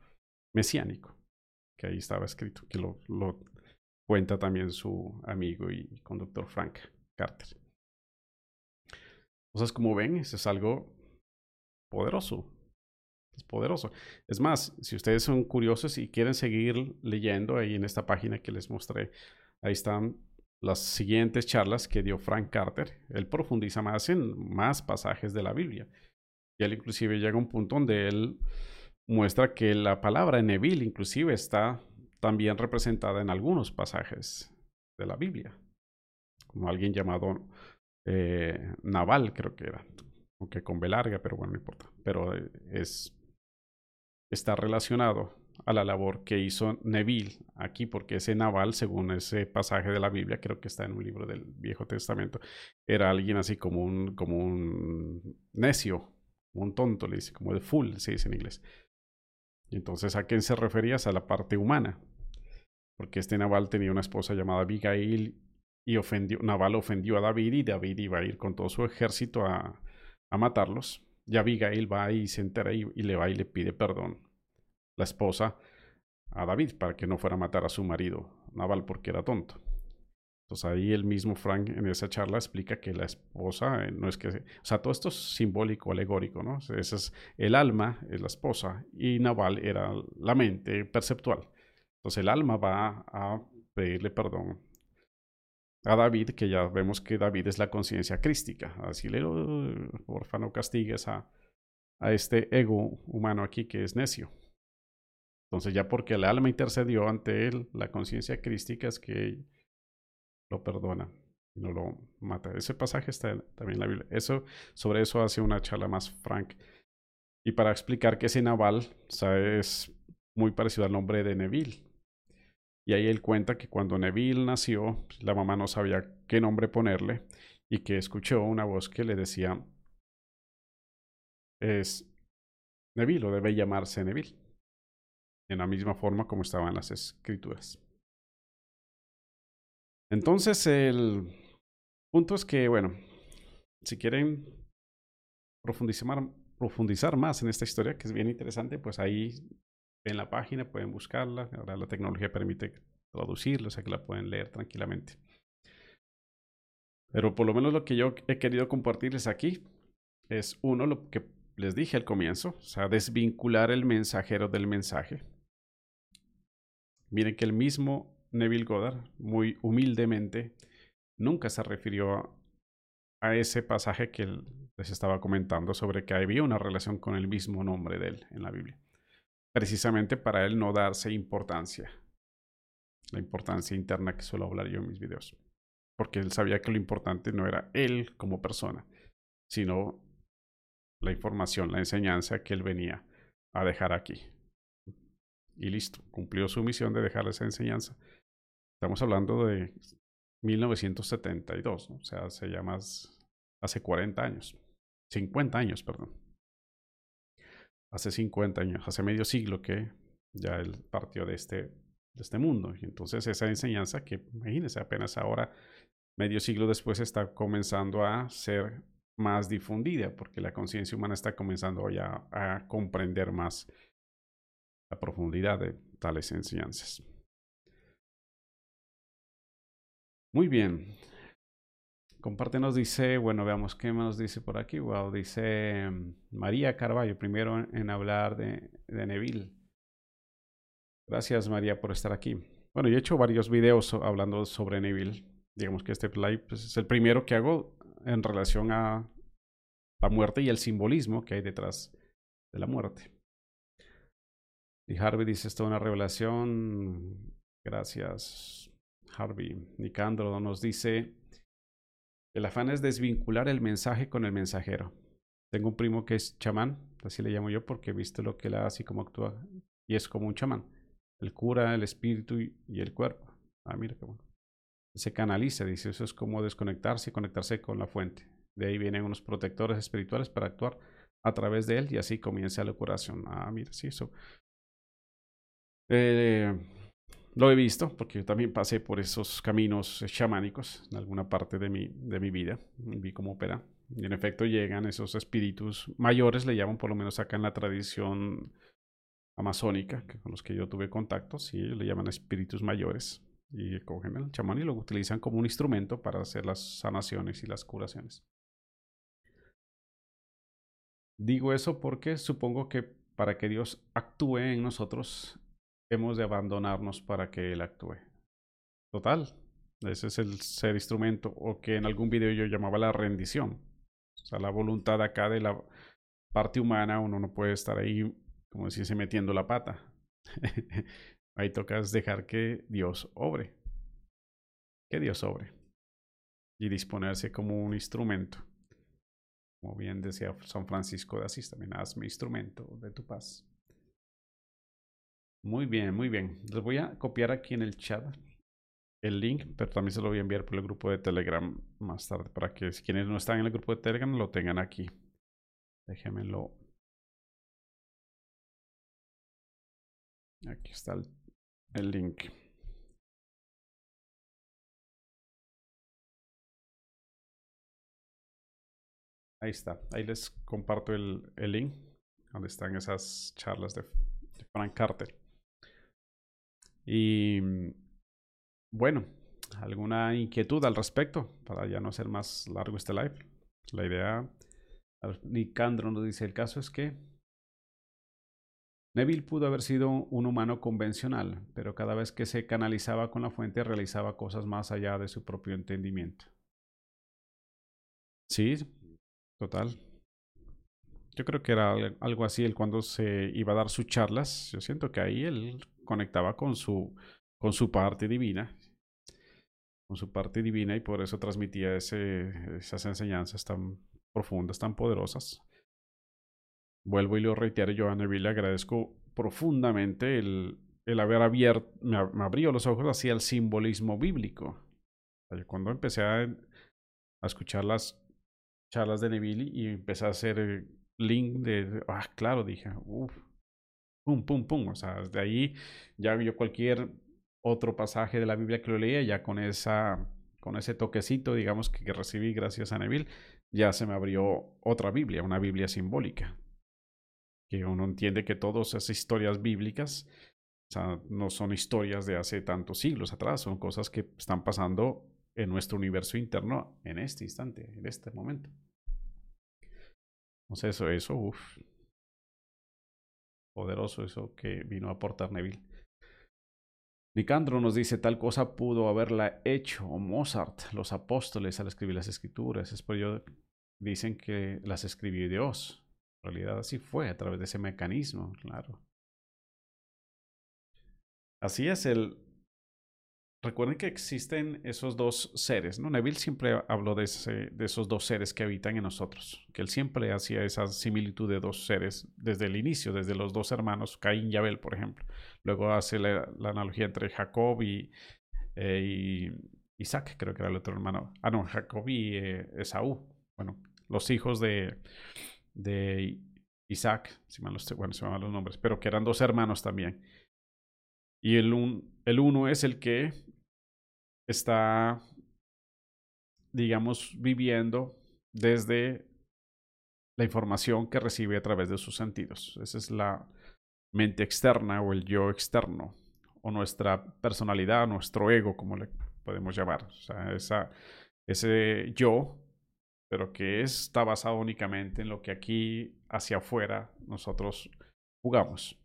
mesiánico, que ahí estaba escrito, que lo, cuenta también su amigo y conductor Frank Carter. Entonces, como ven, eso es algo poderoso. Es poderoso. Es más, si ustedes son curiosos y quieren seguir leyendo ahí en esta página que les mostré, ahí están las siguientes charlas que dio Frank Carter. Él profundiza más en más pasajes de la Biblia. Y él inclusive llega a un punto donde él muestra que la palabra Neville inclusive está también representada en algunos pasajes de la Biblia, como alguien llamado eh, Naval, creo que era, aunque con B larga, pero bueno, no importa, pero eh, es, está relacionado a la labor que hizo Neville aquí, porque ese Naval, según ese pasaje de la Biblia, creo que está en un libro del Viejo Testamento, era alguien así como un, como un necio, un tonto, le dice, como de full, se dice en inglés. Entonces, ¿a quién se refería? A la parte humana. Porque este Naval tenía una esposa llamada Abigail y ofendió, Naval ofendió a David y David iba a ir con todo su ejército a, a matarlos. Y Abigail va y se entera y, le va y le pide perdón. La esposa a David para que no fuera a matar a su marido Naval porque era tonto. Entonces ahí el mismo Frank en esa charla explica que la esposa eh, no es que... O sea, todo esto es simbólico, alegórico, ¿no? Ese es el alma, es la esposa, y Naval era la mente perceptual. Entonces el alma va a pedirle perdón a David, que ya vemos que David es la conciencia crística. Así le, porfa, no castigues a, este ego humano aquí que es necio. Entonces ya porque el alma intercedió ante él, la conciencia crística es que lo perdona y no lo mata. Ese pasaje está también en la Biblia. Eso, sobre eso hace una charla más frank. Y para explicar que ese Naval es muy parecido al nombre de Neville. Y ahí él cuenta que cuando Neville nació, pues, la mamá no sabía qué nombre ponerle y que escuchó una voz que le decía, es Neville o debe llamarse Neville, en la misma forma como estaban las escrituras. Entonces, el punto es que, bueno, si quieren profundizar, profundizar más en esta historia, que es bien interesante, pues ahí en la página pueden buscarla. Ahora la tecnología permite traducirla, o sea que la pueden leer tranquilamente. Pero por lo menos lo que yo he querido compartirles aquí es uno, lo que les dije al comienzo, o sea, desvincular el mensajero del mensaje. Miren que el mismo Neville Goddard, muy humildemente, nunca se refirió a, ese pasaje que les estaba comentando sobre que había una relación con el mismo nombre de él en la Biblia. Precisamente para él no darse importancia, la importancia interna que suelo hablar yo en mis videos. Porque él sabía que lo importante no era él como persona, sino la información, la enseñanza que él venía a dejar aquí. Y listo, cumplió su misión de dejar esa enseñanza Estamos hablando de 1972, o sea, hace ya más, hace 40 años, 50 años, perdón. Hace 50 años, hace medio siglo que ya él partió de este, este mundo. Y entonces esa enseñanza que, imagínense, apenas ahora, medio siglo después, está comenzando a ser más difundida, porque la conciencia humana está comenzando ya a comprender más la profundidad de tales enseñanzas. Muy bien. Compártenos, dice, bueno, veamos qué nos dice por aquí. Wow, dice mm, María Carballo, primero en, hablar de, Neville. Gracias, María, por estar aquí. Bueno, yo he hecho varios videos hablando sobre Neville. Digamos que este live pues, es el primero que hago en relación a la muerte y el simbolismo que hay detrás de la muerte. Y Harvey dice, esto es una revelación. Gracias. Harvey Nicandro nos dice, el afán es desvincular el mensaje con el mensajero. Tengo un primo que es chamán, así le llamo yo porque he visto lo que él hace y cómo actúa, y es como un chamán. El cura, el espíritu y, el cuerpo. Ah, mira qué bueno. Se canaliza, dice, eso es como desconectarse y conectarse con la fuente. De ahí vienen unos protectores espirituales para actuar a través de él y así comienza la curación. Ah, mira, sí, eso. Eh, lo he visto porque yo también pasé por esos caminos chamánicos en alguna parte de mi, de mi vida. Vi cómo opera. Y en efecto llegan esos espíritus mayores, le llaman por lo menos acá en la tradición amazónica, con los que yo tuve contacto, sí, le llaman espíritus mayores. Y cogen el chamán y lo utilizan como un instrumento para hacer las sanaciones y las curaciones. Digo eso porque supongo que para que Dios actúe en nosotros hemos de abandonarnos para que Él actúe. Total, ese es el ser instrumento, o que en algún video yo llamaba la rendición. O sea, la voluntad acá de la parte humana, uno no puede estar ahí, como decirse, metiendo la pata. (laughs) ahí tocas dejar que Dios obre. Que Dios obre. Y disponerse como un instrumento. Como bien decía San Francisco de Asís, también hazme instrumento de tu paz. Muy bien, muy bien. Les voy a copiar aquí en el chat el link, pero también se lo voy a enviar por el grupo de Telegram más tarde para que quienes no están en el grupo de Telegram lo tengan aquí. Déjenmelo. Aquí está el, link. Ahí está. Ahí les comparto el, el link donde están esas charlas de, de Frank Carter. Y bueno, ¿Alguna inquietud al respecto? Para ya no hacer más largo este live. La idea, Nicandro nos dice, el caso es que Neville pudo haber sido un humano convencional, pero cada vez que se canalizaba con la fuente realizaba cosas más allá de su propio entendimiento. Sí, total. Yo creo que era algo así él cuando se iba a dar sus charlas. Yo siento que ahí él conectaba con su, con su parte divina, con su parte divina y por eso transmitía ese, esas enseñanzas tan profundas, tan poderosas. Vuelvo y lo reitero, yo a Neville le agradezco profundamente el, el haber abierto, me, abrió los ojos hacia el simbolismo bíblico. Cuando empecé a, escuchar las charlas de Neville y empecé a hacer link de, ah, claro, dije, uff, pum, pum, pum. O sea, de ahí ya yo cualquier otro pasaje de la Biblia que lo leía, ya con esa, con ese toquecito, digamos, que, que recibí gracias a Neville, ya se me abrió otra Biblia, una Biblia simbólica. Que uno entiende que todas esas historias bíblicas, o sea, no son historias de hace tantos siglos atrás, son cosas que están pasando en nuestro universo interno en este instante, en este momento. Entonces eso, eso, uff. Poderoso eso que vino a aportar Neville. Nicandro nos dice, tal cosa pudo haberla hecho Mozart, los apóstoles al escribir las escrituras. Es por ello dicen que las escribió Dios. En realidad así fue, a través de ese mecanismo, claro. Así es el, Recuerden que existen esos dos seres, ¿no? Neville siempre habló de, de esos dos seres que habitan en nosotros, que él siempre hacía esa similitud de dos seres desde el inicio, desde los dos hermanos, Caín y Abel, por ejemplo. Luego hace la, analogía entre Jacob y, eh, Isaac, creo que era el otro hermano. Ah, no, Jacob y eh, Esaú. Bueno, los hijos de, de Isaac, si mal los, bueno, se llaman los nombres, pero que eran dos hermanos también. Y el, un, el uno es el que está, digamos, viviendo desde la información que recibe a través de sus sentidos. Esa es la mente externa o el yo externo, o nuestra personalidad, nuestro ego, como le podemos llamar. O sea, esa, ese yo, pero que está basado únicamente en lo que aquí hacia afuera nosotros jugamos.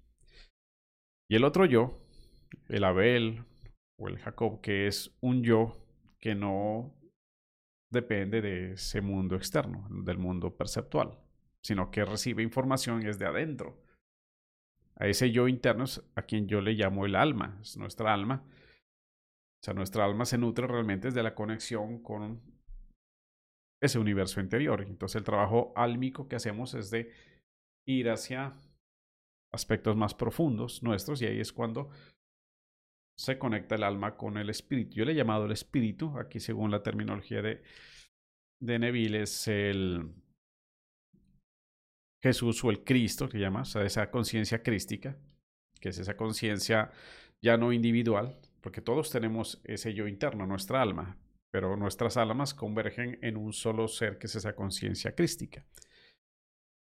Y el otro yo, el Abel o el Jacob, que es un yo que no depende de ese mundo externo, del mundo perceptual, sino que recibe información desde adentro. A ese yo interno es a quien yo le llamo el alma, es nuestra alma. O sea, nuestra alma se nutre realmente desde la conexión con ese universo interior. Entonces el trabajo álmico que hacemos es de ir hacia aspectos más profundos nuestros y ahí es cuando se conecta el alma con el espíritu. Yo le he llamado el espíritu, aquí según la terminología de, de Neville, es el Jesús o el Cristo, que llama, o sea, esa conciencia crística, que es esa conciencia ya no individual, porque todos tenemos ese yo interno, nuestra alma, pero nuestras almas convergen en un solo ser que es esa conciencia crística.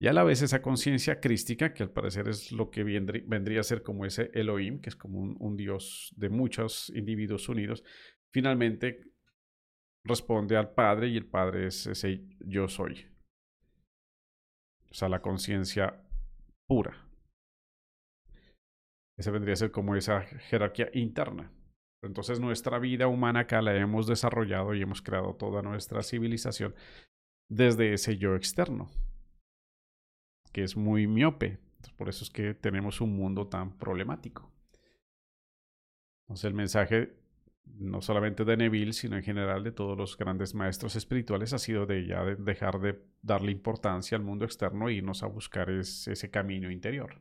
Y a la vez esa conciencia crística, que al parecer es lo que vendría a ser como ese Elohim, que es como un, Dios de muchos individuos unidos, finalmente responde al Padre y el Padre es ese yo soy. O sea, la conciencia pura. Esa vendría a ser como esa jerarquía interna. Entonces nuestra vida humana acá la hemos desarrollado y hemos creado toda nuestra civilización desde ese yo externo que es muy miope. por eso es que tenemos un mundo tan problemático. Entonces el mensaje no solamente de Neville, sino en general de todos los grandes maestros espirituales ha sido de ya dejar de darle importancia al mundo externo e irnos a buscar ese camino interior.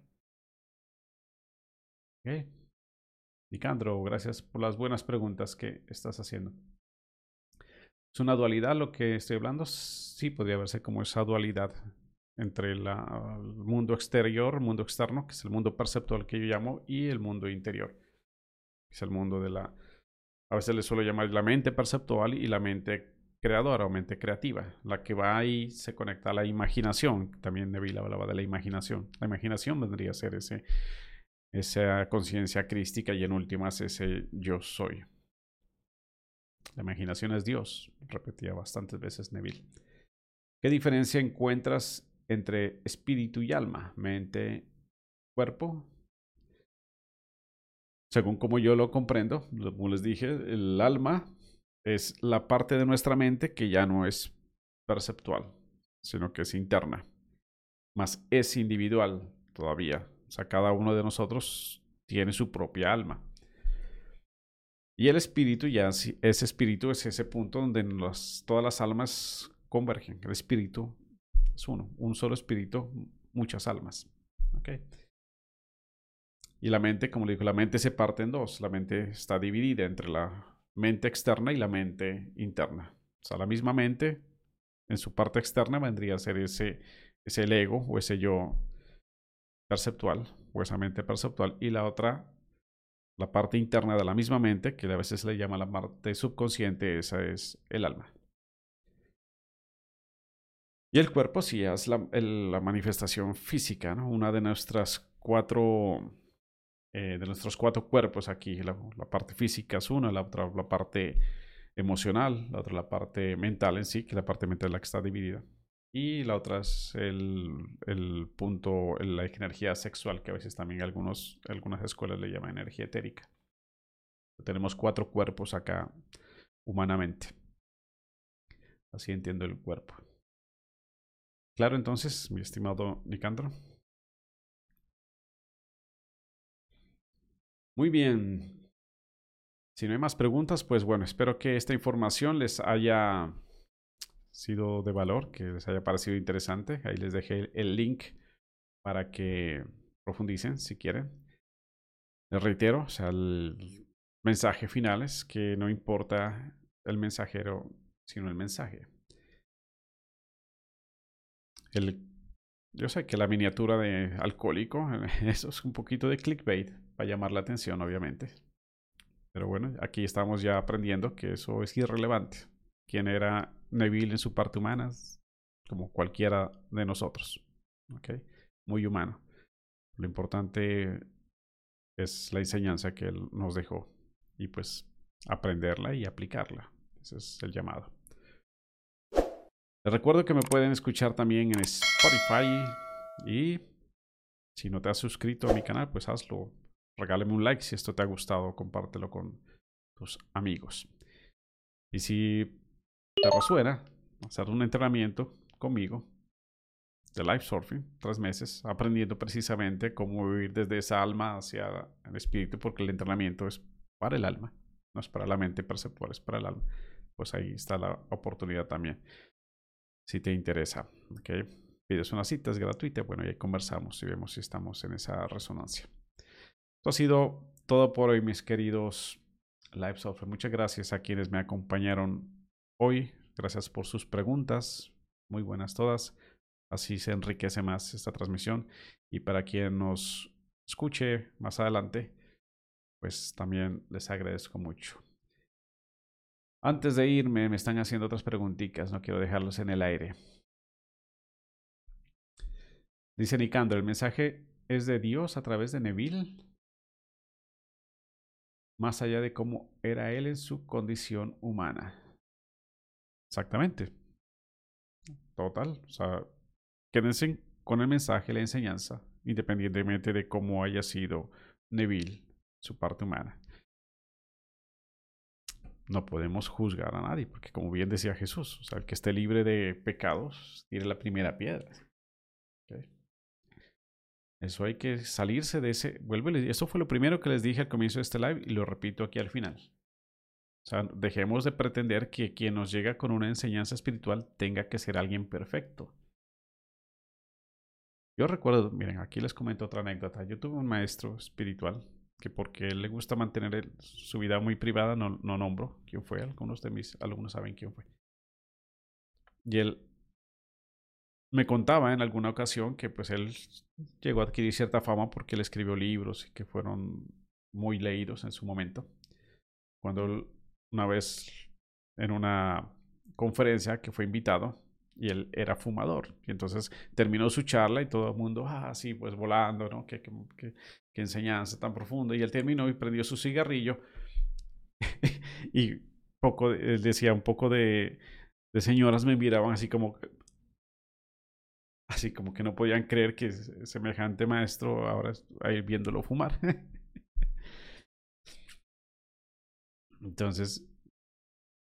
Okay. Nicandro, gracias por las buenas preguntas que estás haciendo. ¿Es una dualidad lo que estoy hablando? Sí, podría verse como esa dualidad entre el mundo exterior, el mundo externo, que es el mundo perceptual que yo llamo, y el mundo interior, que es el mundo de la, a veces le suelo llamar la mente perceptual y la mente creadora o mente creativa, la que va ahí se conecta a la imaginación, también Neville hablaba de la imaginación, la imaginación vendría a ser ese, esa conciencia crística y en últimas ese yo soy. La imaginación es Dios, repetía bastantes veces Neville. ¿Qué diferencia encuentras entre espíritu y alma, mente, cuerpo? Según como yo lo comprendo, como les dije, el alma es la parte de nuestra mente que ya no es perceptual, sino que es interna, más es individual todavía. O sea, cada uno de nosotros tiene su propia alma. Y el espíritu ya, ese espíritu es ese punto donde todas las almas convergen. El espíritu es uno, un solo espíritu, muchas almas. ¿Okay? Y la mente, como le digo, la mente se parte en dos. La mente está dividida entre la mente externa y la mente interna. O sea, la misma mente en su parte externa vendría a ser ese, ese ego o ese yo perceptual o esa mente perceptual y la otra la parte interna de la misma mente, que a veces se le llama la parte subconsciente, esa es el alma. Y el cuerpo sí es la, manifestación física, ¿no? Una de nuestras cuatro, eh, de nuestros cuatro cuerpos aquí. La, la, parte física es una, la otra la parte emocional, la otra la parte mental en sí, que la parte mental es la que está dividida. Y la otra es el, el punto, la energía sexual, que a veces también algunos, algunas escuelas le llaman energía etérica. Tenemos cuatro cuerpos acá humanamente. Así entiendo el cuerpo. Claro, entonces, mi estimado Nicandro. Muy bien. Si no hay más preguntas, pues bueno, espero que esta información les haya sido de valor, que les haya parecido interesante. Ahí les dejé el link para que profundicen si quieren. Les reitero, o sea, el mensaje final es que no importa el mensajero, sino el mensaje. El, yo sé que la miniatura de alcohólico, (laughs) eso es un poquito de clickbait para llamar la atención, obviamente. Pero bueno, aquí estamos ya aprendiendo que eso es irrelevante. ¿Quién era Neville en su parte humana, como cualquiera de nosotros. ¿okay? Muy humano. Lo importante es la enseñanza que él nos dejó y pues aprenderla y aplicarla. Ese es el llamado. Les recuerdo que me pueden escuchar también en Spotify y si no te has suscrito a mi canal, pues hazlo. Regálame un like si esto te ha gustado, compártelo con tus amigos. Y si te resuena hacer un entrenamiento conmigo de life surfing, tres meses, aprendiendo precisamente cómo vivir desde esa alma hacia el espíritu, porque el entrenamiento es para el alma, no es para la mente perceptual, es para el alma. Pues ahí está la oportunidad también, si te interesa. ¿okay? Pides una cita, es gratuita, bueno, y ahí conversamos y vemos si estamos en esa resonancia. Esto ha sido todo por hoy, mis queridos Live Software. Muchas gracias a quienes me acompañaron hoy. Gracias por sus preguntas, muy buenas todas. Así se enriquece más esta transmisión. Y para quien nos escuche más adelante, pues también les agradezco mucho. Antes de irme, me están haciendo otras preguntitas, no quiero dejarlos en el aire. Dice Nicandro, ¿el mensaje es de Dios a través de Neville? Más allá de cómo era él en su condición humana. Exactamente. Total. O sea, quédense con el mensaje, la enseñanza, independientemente de cómo haya sido Neville, su parte humana. No podemos juzgar a nadie, porque como bien decía Jesús, el que esté libre de pecados, tiene la primera piedra. Eso hay que salirse de ese. Vuelve, eso fue lo primero que les dije al comienzo de este live y lo repito aquí al final. O sea, dejemos de pretender que quien nos llega con una enseñanza espiritual tenga que ser alguien perfecto. Yo recuerdo, miren, aquí les comento otra anécdota. Yo tuve un maestro espiritual que porque él le gusta mantener su vida muy privada, no, no nombro quién fue. Algunos de mis alumnos saben quién fue. Y él me contaba en alguna ocasión que pues él llegó a adquirir cierta fama porque él escribió libros y que fueron muy leídos en su momento. Cuando una vez en una conferencia que fue invitado y él era fumador. Y entonces terminó su charla y todo el mundo, ah, sí, pues volando, ¿no? Qué, enseñanza tan profunda. Y él terminó y prendió su cigarrillo (laughs) y poco, él decía, un poco de, de señoras me miraban así como, así como que no podían creer que semejante maestro ahora ahí viéndolo fumar. (laughs) Entonces,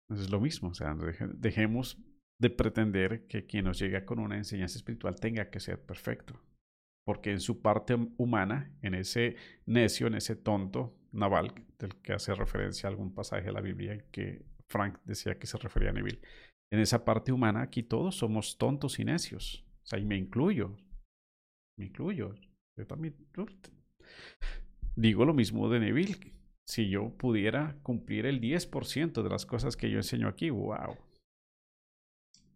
es lo mismo, o sea, dejemos de pretender que quien nos llega con una enseñanza espiritual tenga que ser perfecto. Porque en su parte humana, en ese necio, en ese tonto naval del que hace referencia algún pasaje de la Biblia que Frank decía que se refería a Neville, en esa parte humana aquí todos somos tontos y necios. O sea, y me incluyo. Me incluyo. Yo también digo lo mismo de Neville. Si yo pudiera cumplir el 10% de las cosas que yo enseño aquí, wow.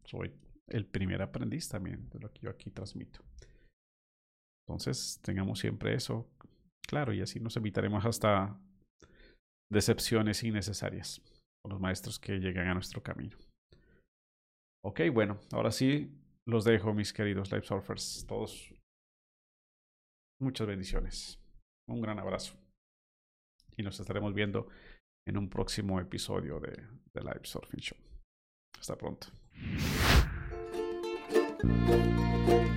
Soy el primer aprendiz también de lo que yo aquí transmito. Entonces, tengamos siempre eso claro y así nos evitaremos hasta decepciones innecesarias con los maestros que llegan a nuestro camino. Ok, bueno, ahora sí los dejo, mis queridos Life Surfers. Todos muchas bendiciones. Un gran abrazo. Y nos estaremos viendo en un próximo episodio de The Live Surfing Show. Hasta pronto. Thank you.